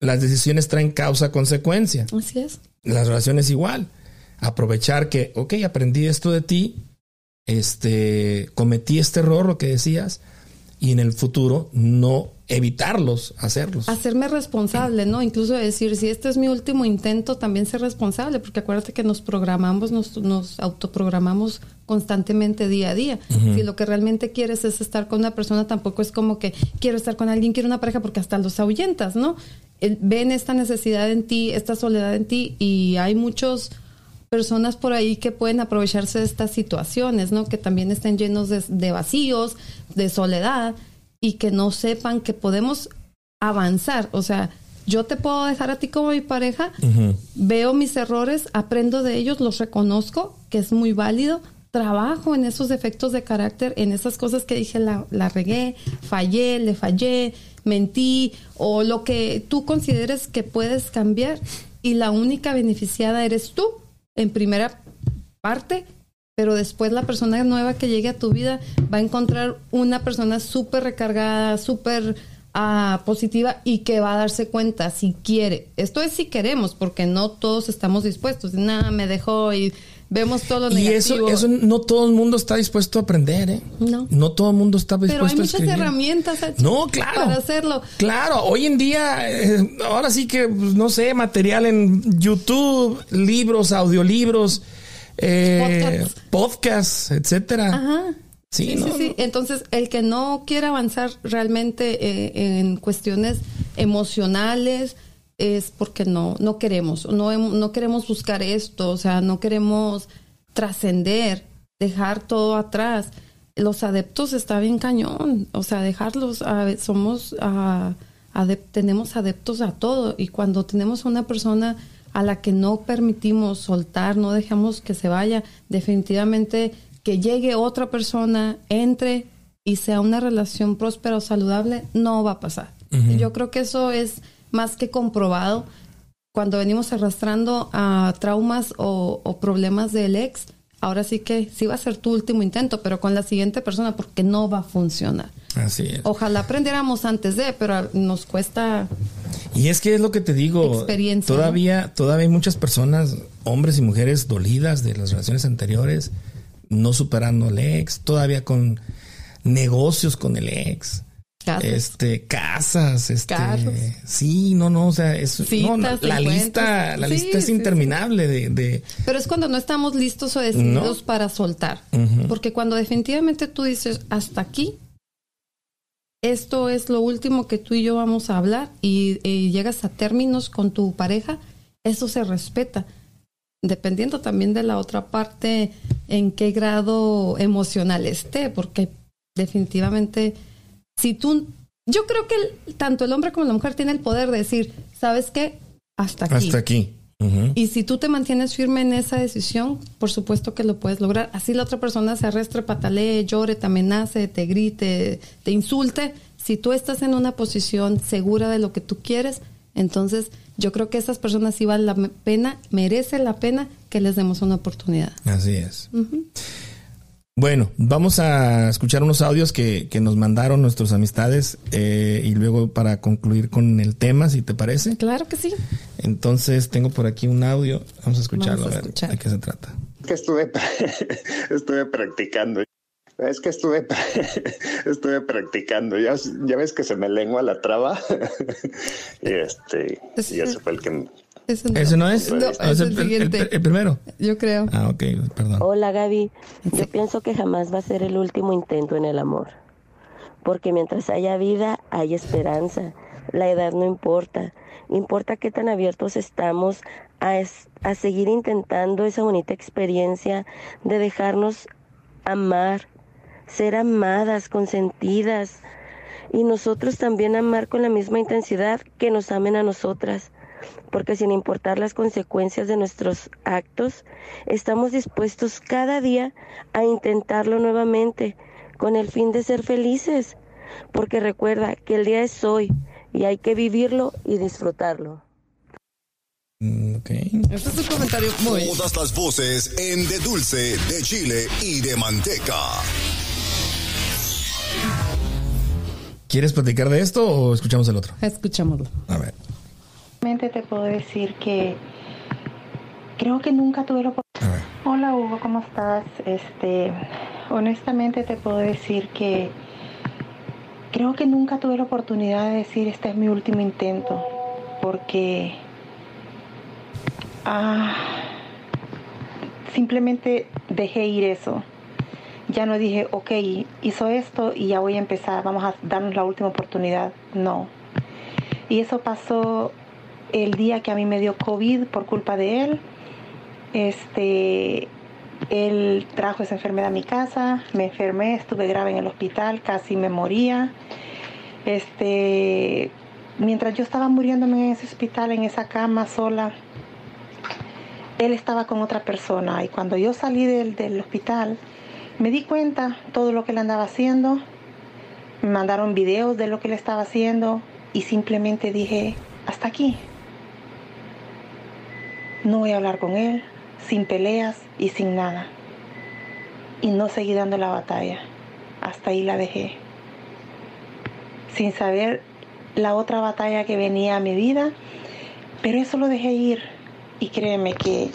las decisiones traen causa-consecuencia. Así es. Las relaciones igual. Aprovechar que, ok, aprendí esto de ti, este, cometí este error, lo que decías, y en el futuro no evitarlos, hacerlos. Hacerme responsable, ¿no? Incluso decir, si este es mi último intento, también ser responsable, porque acuérdate que nos programamos, nos, nos autoprogramamos constantemente día a día. Si lo que realmente quieres es estar con una persona, tampoco es como que quiero estar con alguien, quiero una pareja, porque hasta los ahuyentas, ¿no? Ven esta necesidad en ti, esta soledad en ti, y hay muchos personas por ahí que pueden aprovecharse de estas situaciones, ¿no? Que también estén llenos de, vacíos, de soledad y que no sepan que podemos avanzar. O sea, yo te puedo dejar a ti como mi pareja, veo mis errores, aprendo de ellos, los reconozco, que es muy válido, trabajo en esos defectos de carácter, en esas cosas que dije, la, la regué, fallé, le fallé, mentí, o lo que tú consideres que puedes cambiar y la única beneficiada eres tú en primera parte, pero después la persona nueva que llegue a tu vida va a encontrar una persona súper recargada, súper ah, positiva y que va a darse cuenta si quiere. Esto es si queremos, porque no todos estamos dispuestos. Nada, me dejó y vemos todo lo y eso, eso no todo el mundo está dispuesto a aprender, ¿eh? No. No todo el mundo está dispuesto a Pero hay muchas herramientas no, claro, para hacerlo. Claro, hoy en día, eh, ahora sí que, pues, no sé, material en YouTube, libros, audiolibros, eh, podcasts, etcétera. Ajá. Sí, sí, sí, Entonces, el que no quiere avanzar realmente eh, en cuestiones emocionales, es porque no, no queremos, no, no queremos buscar esto, o sea, no queremos trascender, dejar todo atrás. Los adeptos está bien cañón, o sea, dejarlos, somos, tenemos adeptos a todo y cuando tenemos una persona a la que no permitimos soltar, no dejamos que se vaya, definitivamente que llegue otra persona, entre y sea una relación próspera o saludable, no va a pasar. Yo creo que eso es más que comprobado cuando venimos arrastrando a traumas o, problemas del ex. Ahora sí que sí va a ser tu último intento, pero con la siguiente persona porque no va a funcionar. Así es. Ojalá aprendiéramos antes de, pero nos cuesta. Y es que es lo que te digo. Experiencia. Todavía, todavía hay muchas personas, hombres y mujeres dolidas de las relaciones anteriores, no superando al ex, todavía con negocios con el ex. Casas. Este, casas, este, Carros. sí, no, no, o sea, es, no, la lista, la lista es interminable de, de, Pero es cuando no estamos listos o decididos para soltar, porque cuando definitivamente tú dices hasta aquí, esto es lo último que tú y yo vamos a hablar y, y llegas a términos con tu pareja, eso se respeta. dependiendo también de la otra parte en qué grado emocional esté, porque definitivamente si tú, yo creo que tanto el hombre como la mujer tienen el poder de decir, ¿sabes qué? Hasta aquí. Hasta aquí. Y si tú te mantienes firme en esa decisión, por supuesto que lo puedes lograr. Así la otra persona se arrastre, patalee, llore, te amenace, te grite, te insulte. Si tú estás en una posición segura de lo que tú quieres, entonces yo creo que esas personas sí valen la pena, merece la pena que les demos una oportunidad. Así es. Bueno, vamos a escuchar unos audios que, que nos mandaron nuestras amistades eh, y luego para concluir con el tema, si te parece. Claro que sí. Entonces tengo por aquí un audio, vamos a escucharlo, a, ver de qué se trata. Que estuve, <laughs> estuve practicando. Es que estuve, <laughs> estuve practicando. Ya, ya ves que se me lengua la traba. <laughs> y este, y ese fue el que ese no, es? es el, primero. Yo creo. Ah, ok, perdón. Hola Gaby. Yo pienso que jamás va a ser el último intento en el amor. Porque mientras haya vida, hay esperanza. La edad no importa. Importa qué tan abiertos estamos a, a seguir intentando esa bonita experiencia de dejarnos amar, ser amadas, consentidas. Y nosotros también amar con la misma intensidad que nos amen a nosotras porque sin importar las consecuencias de nuestros actos, estamos dispuestos cada día a intentarlo nuevamente con el fin de ser felices, porque recuerda que el día es hoy y hay que vivirlo y disfrutarlo. Mm, ok. Este es un comentario muy... Todas las voces en de dulce, de chile y de manteca. ¿Quieres platicar de esto o escuchamos el otro? Escuchámoslo. A ver te puedo decir que creo que nunca tuve la oportunidad. Hola Hugo, ¿cómo estás? Este, honestamente te puedo decir que creo que nunca tuve la oportunidad de decir este es mi último intento, porque ah, simplemente dejé ir eso. Ya no dije, ok, hizo esto y ya voy a empezar, vamos a darnos la última oportunidad. No. Y eso pasó el día que a mí me dio COVID por culpa de él. Este, él trajo esa enfermedad a mi casa, me enfermé, estuve grave en el hospital, casi me moría. Este, mientras yo estaba muriéndome en ese hospital, en esa cama sola, él estaba con otra persona y cuando yo salí del, del hospital, me di cuenta todo lo que él andaba haciendo, me mandaron videos de lo que él estaba haciendo y simplemente dije, hasta aquí, no voy a hablar con él, sin peleas y sin nada. Y no seguí dando la batalla. Hasta ahí la dejé. Sin saber la otra batalla que venía a mi vida, pero eso lo dejé ir. Y créeme que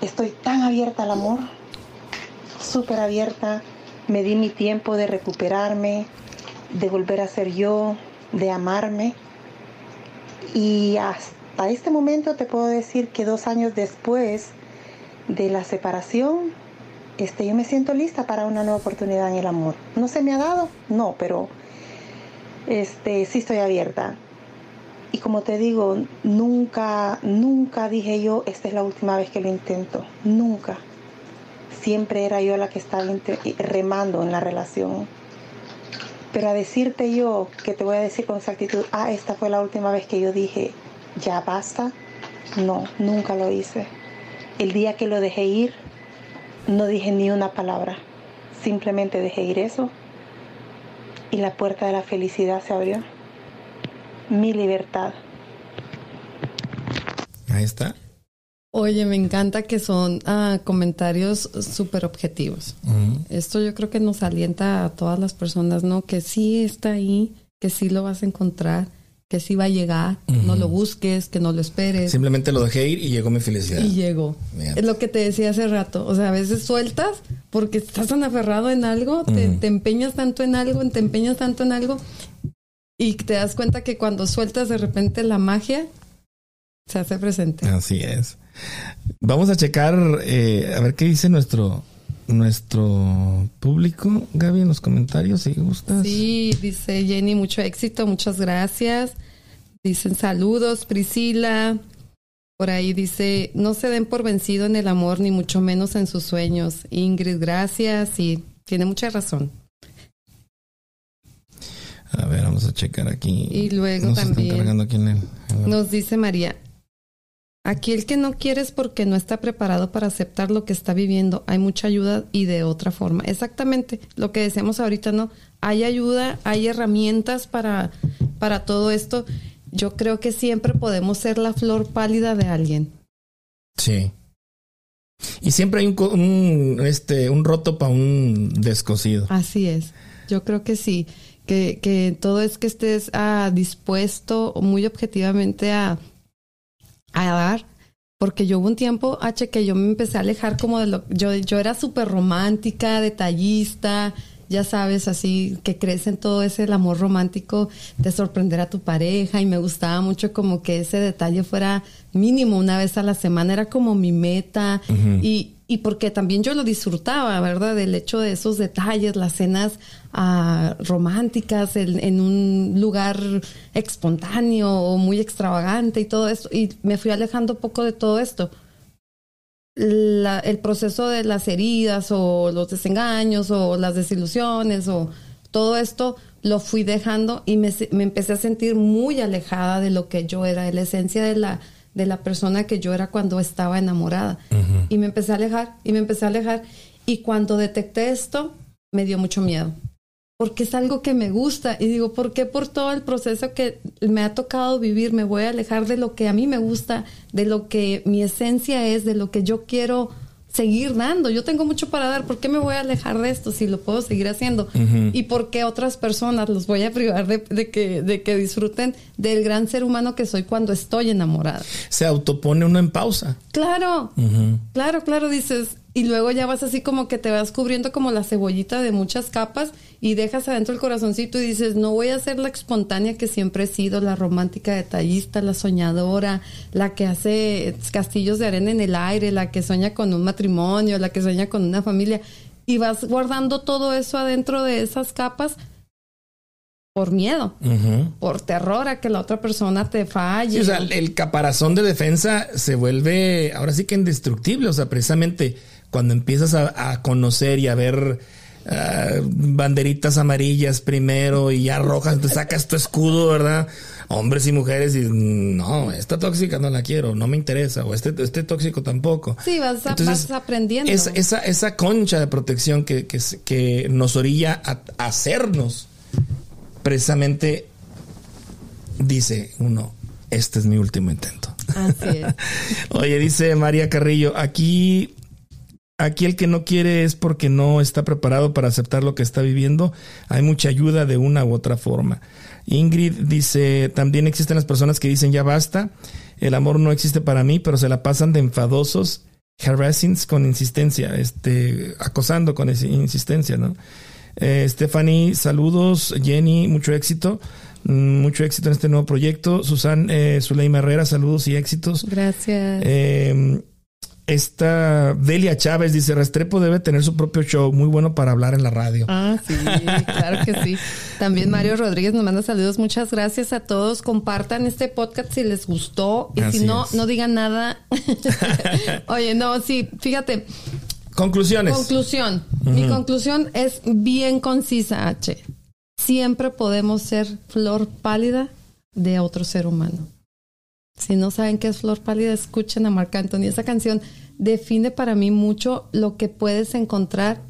estoy tan abierta al amor, súper abierta. Me di mi tiempo de recuperarme, de volver a ser yo, de amarme. Y hasta a este momento te puedo decir que dos años después de la separación, este, yo me siento lista para una nueva oportunidad en el amor. ¿No se me ha dado? No, pero este, sí estoy abierta. Y como te digo, nunca, nunca dije yo, esta es la última vez que lo intento. Nunca. Siempre era yo la que estaba remando en la relación. Pero a decirte yo, que te voy a decir con exactitud, ah, esta fue la última vez que yo dije, ya basta. No, nunca lo hice. El día que lo dejé ir, no dije ni una palabra. Simplemente dejé ir eso y la puerta de la felicidad se abrió. Mi libertad. Ahí está. Oye, me encanta que son ah, comentarios súper objetivos. Esto yo creo que nos alienta a todas las personas, ¿no? Que sí está ahí, que sí lo vas a encontrar que sí va a llegar, no lo busques, que no lo esperes. Simplemente lo dejé ir y llegó mi felicidad. Y llegó. Es lo que te decía hace rato. O sea, a veces sueltas porque estás tan aferrado en algo, te, te, empeñas tanto en algo, te empeñas tanto en algo y te das cuenta que cuando sueltas de repente la magia se hace presente. Así es. Vamos a checar, eh, a ver qué dice nuestro nuestro público, Gaby, en los comentarios, si gustas. Sí, dice Jenny, mucho éxito, muchas gracias. Dicen saludos, Priscila. Por ahí dice, no se den por vencido en el amor, ni mucho menos en sus sueños. Ingrid, gracias y tiene mucha razón. A ver, vamos a checar aquí. Y luego también nos dice María, aquí el que no quiere es porque no está preparado para aceptar lo que está viviendo. Hay mucha ayuda y de otra forma. Exactamente lo que decíamos ahorita, ¿no? Hay ayuda, hay herramientas para, para todo esto yo creo que siempre podemos ser la flor pálida de alguien. Sí. Y siempre hay un, este, un roto para un descosido. Así es. Yo creo que sí. Que, que todo es que estés ah, dispuesto muy objetivamente a, a dar. Porque yo hubo un tiempo, H, que yo me empecé a alejar como de lo... Yo, yo era súper romántica, detallista, ya sabes, así que crees en todo ese el amor romántico de sorprender a tu pareja y me gustaba mucho como que ese detalle fuera mínimo una vez a la semana, era como mi meta y, y porque también yo lo disfrutaba, ¿verdad? Del hecho de esos detalles, las cenas ah, románticas en, en, un lugar espontáneo o muy extravagante y todo eso y me fui alejando poco de todo esto el proceso de las heridas o los desengaños o las desilusiones o todo esto lo fui dejando y me, empecé a sentir muy alejada de lo que yo era, de la esencia de la, de la persona que yo era cuando estaba enamorada. Y me empecé a alejar y me empecé a alejar y cuando detecté esto me dio mucho miedo porque es algo que me gusta y digo, ¿por qué por todo el proceso que me ha tocado vivir me voy a alejar de lo que a mí me gusta, de lo que mi esencia es, de lo que yo quiero seguir dando? Yo tengo mucho para dar, ¿por qué me voy a alejar de esto si lo puedo seguir haciendo? ¿Y por qué otras personas los voy a privar de, que, de que disfruten del gran ser humano que soy cuando estoy enamorada? Se autopone uno en pausa. Claro, claro, claro, dices, y luego ya vas así como que te vas cubriendo como la cebollita de muchas capas y dejas adentro el corazoncito y dices, no voy a ser la espontánea que siempre he sido, la romántica detallista, la soñadora, la que hace castillos de arena en el aire, la que sueña con un matrimonio, la que sueña con una familia. Y vas guardando todo eso adentro de esas capas por miedo, por terror a que la otra persona te falle. o sea, el caparazón de defensa se vuelve ahora sí que indestructible, o sea, precisamente cuando empiezas a, conocer y a ver ah, banderitas amarillas primero y ya rojas, te sacas tu escudo, ¿verdad? Hombres y mujeres y no, esta tóxica no la quiero, no me interesa, o este, este tóxico tampoco. Sí, vas, aprendiendo. esa, esa concha de protección que, que, que nos orilla a, hacernos, precisamente dice uno, este es mi último intento. Así es. <laughs> Oye, dice María Carrillo, aquí Aquí el que no quiere es porque no está preparado para aceptar lo que está viviendo. Hay mucha ayuda de una u otra forma. Ingrid dice, también existen las personas que dicen ya basta, el amor no existe para mí, pero se la pasan de enfadosos, harassing con insistencia, este, acosando con insistencia, ¿no? Eh, Stephanie, saludos. Jenny, mucho éxito. Mm, mucho éxito en este nuevo proyecto. Susan eh, Zuleima Herrera, saludos y éxitos. Gracias. Eh, esta Delia Chávez dice, Restrepo debe tener su propio show, muy bueno para hablar en la radio. Ah, sí, claro que sí. También Mario Rodríguez nos manda saludos. Muchas gracias a todos. Compartan este podcast si les gustó. Y si no, no digan nada. <laughs> Oye, no, sí, fíjate. Conclusiones. Conclusión. Mi conclusión es bien concisa, H. Siempre podemos ser flor pálida de otro ser humano. Si no saben qué es Flor Pálida, escuchen a Marc Anthony. Esa canción define para mí mucho lo que puedes encontrar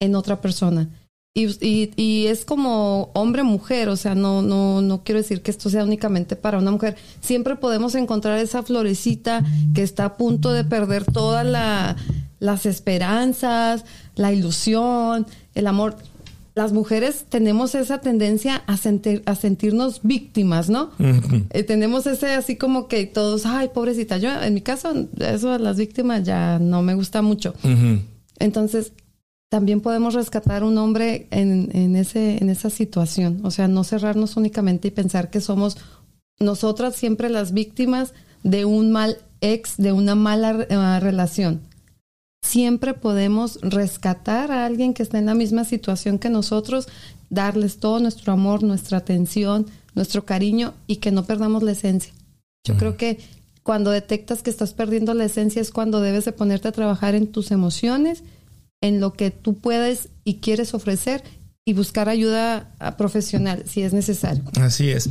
en otra persona. Y, es como hombre-mujer, o sea, no, no, no quiero decir que esto sea únicamente para una mujer. Siempre podemos encontrar esa florecita que está a punto de perder todas las esperanzas, la ilusión, el amor las mujeres tenemos esa tendencia a, sentir, a sentirnos víctimas, ¿no? Eh, tenemos ese así como que todos, ay, pobrecita. Yo, en mi caso, eso de las víctimas ya no me gusta mucho. Entonces, también podemos rescatar un hombre en, en, ese, en esa situación. O sea, no cerrarnos únicamente y pensar que somos nosotras siempre las víctimas de un mal ex, de una mala eh, relación siempre podemos rescatar a alguien que está en la misma situación que nosotros, darles todo nuestro amor, nuestra atención, nuestro cariño y que no perdamos la esencia. Yo creo que cuando detectas que estás perdiendo la esencia es cuando debes de ponerte a trabajar en tus emociones, en lo que tú puedes y quieres ofrecer y buscar ayuda profesional si es necesario. Así es.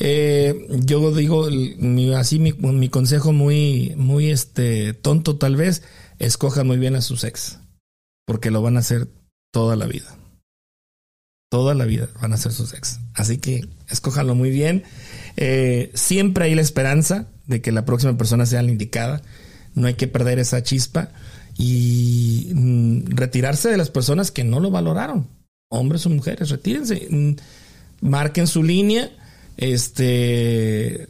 Eh, yo digo, así mi, mi, consejo muy, muy este, tonto tal vez, escoja muy bien a sus ex, porque lo van a hacer toda la vida. Toda la vida van a ser sus ex. Así que escójanlo muy bien. Eh, siempre hay la esperanza de que la próxima persona sea la indicada. No hay que perder esa chispa y mm, retirarse de las personas que no lo valoraron hombres o mujeres, retírense, mm, marquen su línea, este,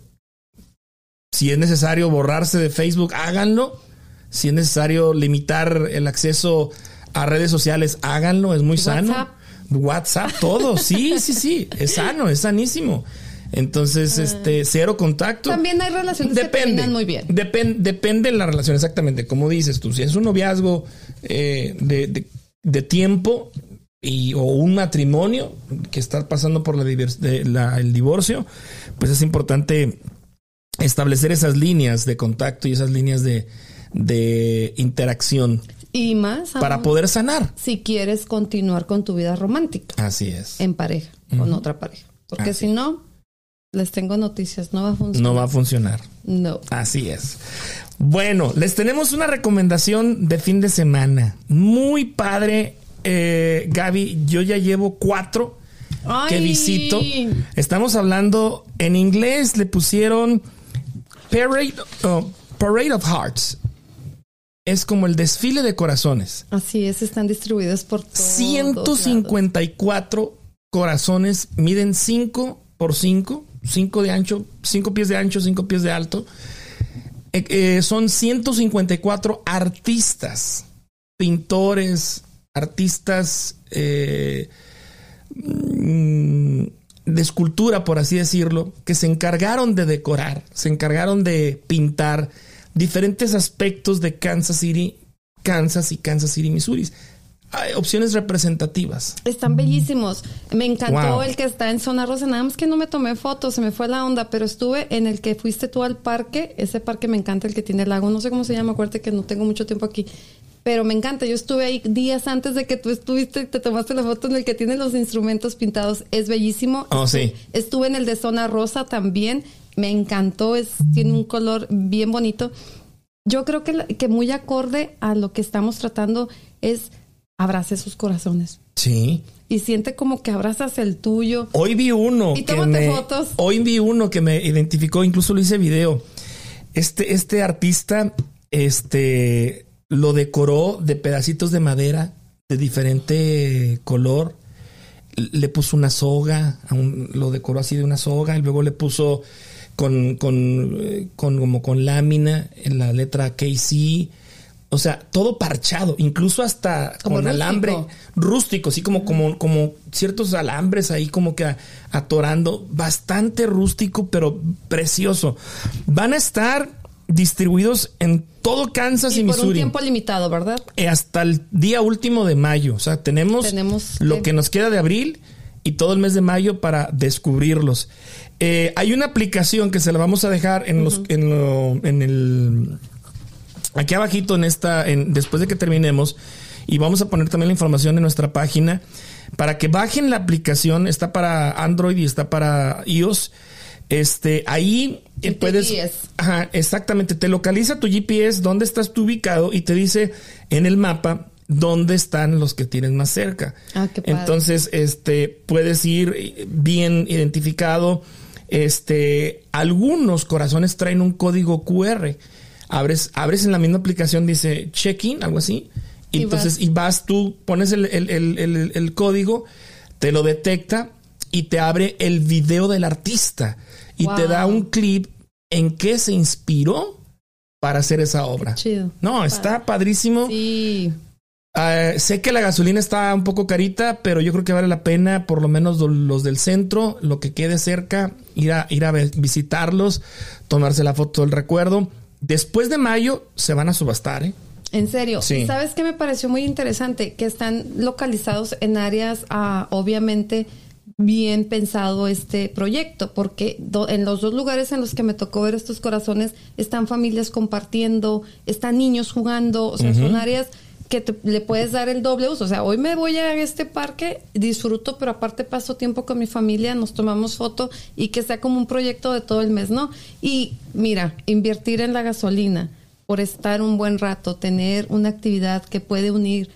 si es necesario borrarse de Facebook, háganlo, si es necesario limitar el acceso a redes sociales, háganlo, es muy sano. WhatsApp, todo, sí, sí, sí, es sano, es sanísimo. Entonces, ah. este, cero contacto. También hay relaciones que terminan muy bien. depende de la relación, exactamente. Como dices tú, si es un noviazgo eh, de, de, tiempo, y, o un matrimonio que está pasando por la, el divorcio, pues es importante establecer esas líneas de contacto y esas líneas de, de interacción. Y más para poder sanar. Si quieres continuar con tu vida romántica. Así es. En pareja, con otra pareja. Porque si no, les tengo noticias, no va a funcionar. No va a funcionar. No. Así es. Bueno, les tenemos una recomendación de fin de semana. Muy padre eh, Gaby, yo ya llevo cuatro que visito. Estamos hablando en inglés, le pusieron Parade, oh, Parade of Hearts. Es como el desfile de corazones. Así es, están distribuidos por todos 154 corazones, miden 5 por 5, 5 de ancho, 5 pies de ancho, 5 pies de alto. Eh, eh, son 154 artistas, pintores, artistas eh, mm, de escultura, por así decirlo, que se encargaron de decorar, se encargaron de pintar diferentes aspectos de Kansas City, Kansas y Kansas City, Missouri. Hay opciones representativas. Están bellísimos. Me encantó el que está en Zona Rosa. Nada más que no me tomé fotos, se me fue la onda, pero estuve en el que fuiste tú al parque. Ese parque me encanta, el que tiene el lago. No sé cómo se llama, acuérdate que no tengo mucho tiempo aquí pero me encanta. Yo estuve ahí días antes de que tú estuviste, te tomaste la foto en el que tiene los instrumentos pintados. Es bellísimo. Oh, sí. Estuve en el de zona rosa también. Me encantó. Es, tiene un color bien bonito. Yo creo que, que muy acorde a lo que estamos tratando es abrace sus corazones. Sí. Y siente como que abrazas el tuyo. Hoy vi uno. Y tómate fotos. Hoy vi uno que me identificó, incluso lo hice video. Este, este artista, este lo decoró de pedacitos de madera de diferente color. Le puso una soga, lo decoró así de una soga y luego le puso con, con, con como con lámina en la letra KC. O sea, todo parchado, incluso hasta con alambre rústico, así como, como, como ciertos alambres ahí como que atorando. Bastante rústico, pero precioso. Van a estar distribuidos en todo Kansas y, y por un tiempo limitado, ¿verdad? Eh, hasta el día último de mayo. O sea, tenemos, lo que... nos queda de abril y todo el mes de mayo para descubrirlos. Eh, hay una aplicación que se la vamos a dejar en los, en, lo, en el aquí abajito en esta, en, después de que terminemos, y vamos a poner también la información en nuestra página para que bajen la aplicación. Está para Android y está para iOS. Este, ahí eh, puedes. Ajá, exactamente. Te localiza tu GPS, dónde estás tú ubicado y te dice en el mapa dónde están los que tienes más cerca. Ah, Entonces, este, puedes ir bien identificado. Este, algunos corazones traen un código QR. Abres, abres en la misma aplicación, dice check-in, algo así. Y, entonces, y vas tú, pones el, el código, te lo detecta y te abre el video del artista y te da un clip en qué se inspiró para hacer esa obra. Chido. No, está padrísimo. Sí. Ah, sé que la gasolina está un poco carita, pero yo creo que vale la pena, por lo menos los del centro, lo que quede cerca, ir a, ir a visitarlos, tomarse la foto del recuerdo. Después de mayo se van a subastar, ¿eh? En serio. Sí. ¿Sabes qué me pareció muy interesante? Que están localizados en áreas, ah, obviamente, bien pensado este proyecto, porque en los dos lugares en los que me tocó ver estos corazones están familias compartiendo, están niños jugando, o sea, son áreas que le puedes dar el doble uso. O sea, hoy me voy a este parque, disfruto, pero aparte paso tiempo con mi familia, nos tomamos foto y que sea como un proyecto de todo el mes, ¿no? Y mira, invertir en la gasolina por estar un buen rato, tener una actividad que puede unir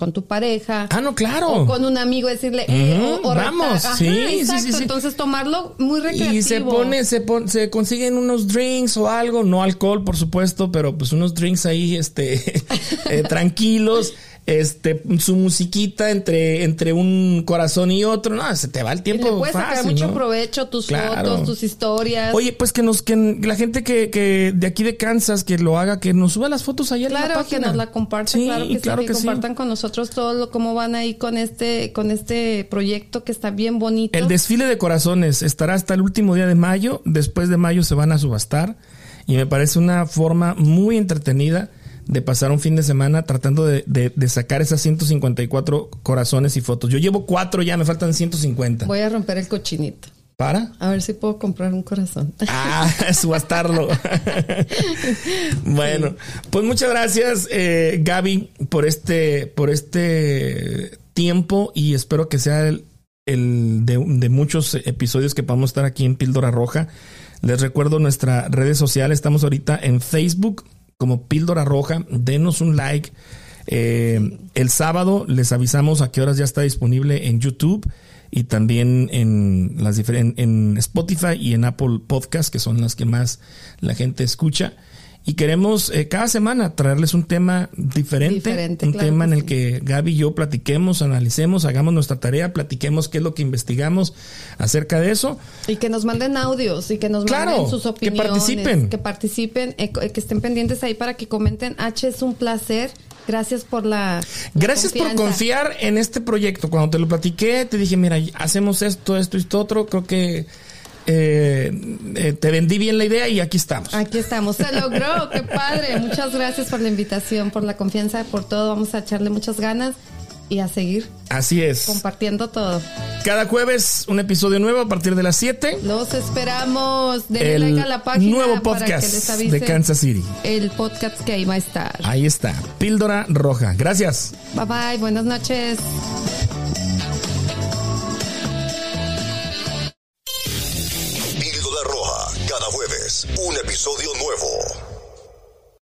con tu pareja. Ah, no, claro. O con un amigo, decirle, eh, vamos, sí, exacto. sí, Entonces tomarlo muy recreativo. Y se pone, se se consiguen unos drinks o algo, no alcohol, por supuesto, pero pues unos drinks ahí, este, <laughs> eh, tranquilos este, su musiquita entre, entre un corazón y otro. No, se te va el tiempo. le puedes sacar mucho provecho tus fotos, tus historias. Oye, pues que nos, que la gente que, que de aquí de Kansas que lo haga, que nos suba las fotos allá claro, en la página. que nos la compartan, claro que claro sí, que, compartan con nosotros todo lo cómo van ahí con este, con este proyecto que está bien bonito. El desfile de corazones estará hasta el último día de mayo. Después de mayo se van a subastar. Y me parece una forma muy entretenida de pasar un fin de semana tratando de, de, sacar esas 154 corazones y fotos. Yo llevo cuatro ya, me faltan 150. Voy a romper el cochinito. ¿Para? A ver si puedo comprar un corazón. Ah, <laughs> subastarlo. <laughs> bueno, pues muchas gracias, eh, Gaby, por este, por este tiempo y espero que sea el, el de, de, muchos episodios que podamos estar aquí en Píldora Roja. Les recuerdo nuestras redes sociales. Estamos ahorita en Facebook, como Píldora Roja. Denos un like. Eh, el sábado les avisamos a qué horas ya está disponible en YouTube y también en las en Spotify y en Apple Podcast, que son las que más la gente escucha. Y queremos eh, cada semana traerles un tema diferente, un tema en el que Gaby y yo platiquemos, analicemos, hagamos nuestra tarea, platiquemos qué es lo que investigamos acerca de eso. Y que nos manden audios y que nos manden sus opiniones. Que participen. Que participen, eh, que estén pendientes ahí para que comenten. H, es un placer. Gracias por la. Gracias por confiar en este proyecto. Cuando te lo platiqué, te dije, mira, hacemos esto, esto y esto otro. Creo que eh, eh, te vendí bien la idea y aquí estamos. Aquí estamos, se logró, <laughs> qué padre. Muchas gracias por la invitación, por la confianza, por todo. Vamos a echarle muchas ganas y a seguir. Así es. Compartiendo todo. Cada jueves un episodio nuevo a partir de las 7. Los esperamos. Denle like a la página. Nuevo podcast de Kansas City. El podcast que ahí va a estar. Ahí está. Píldora Roja. Gracias. Bye bye. Buenas noches. Un episodio nuevo.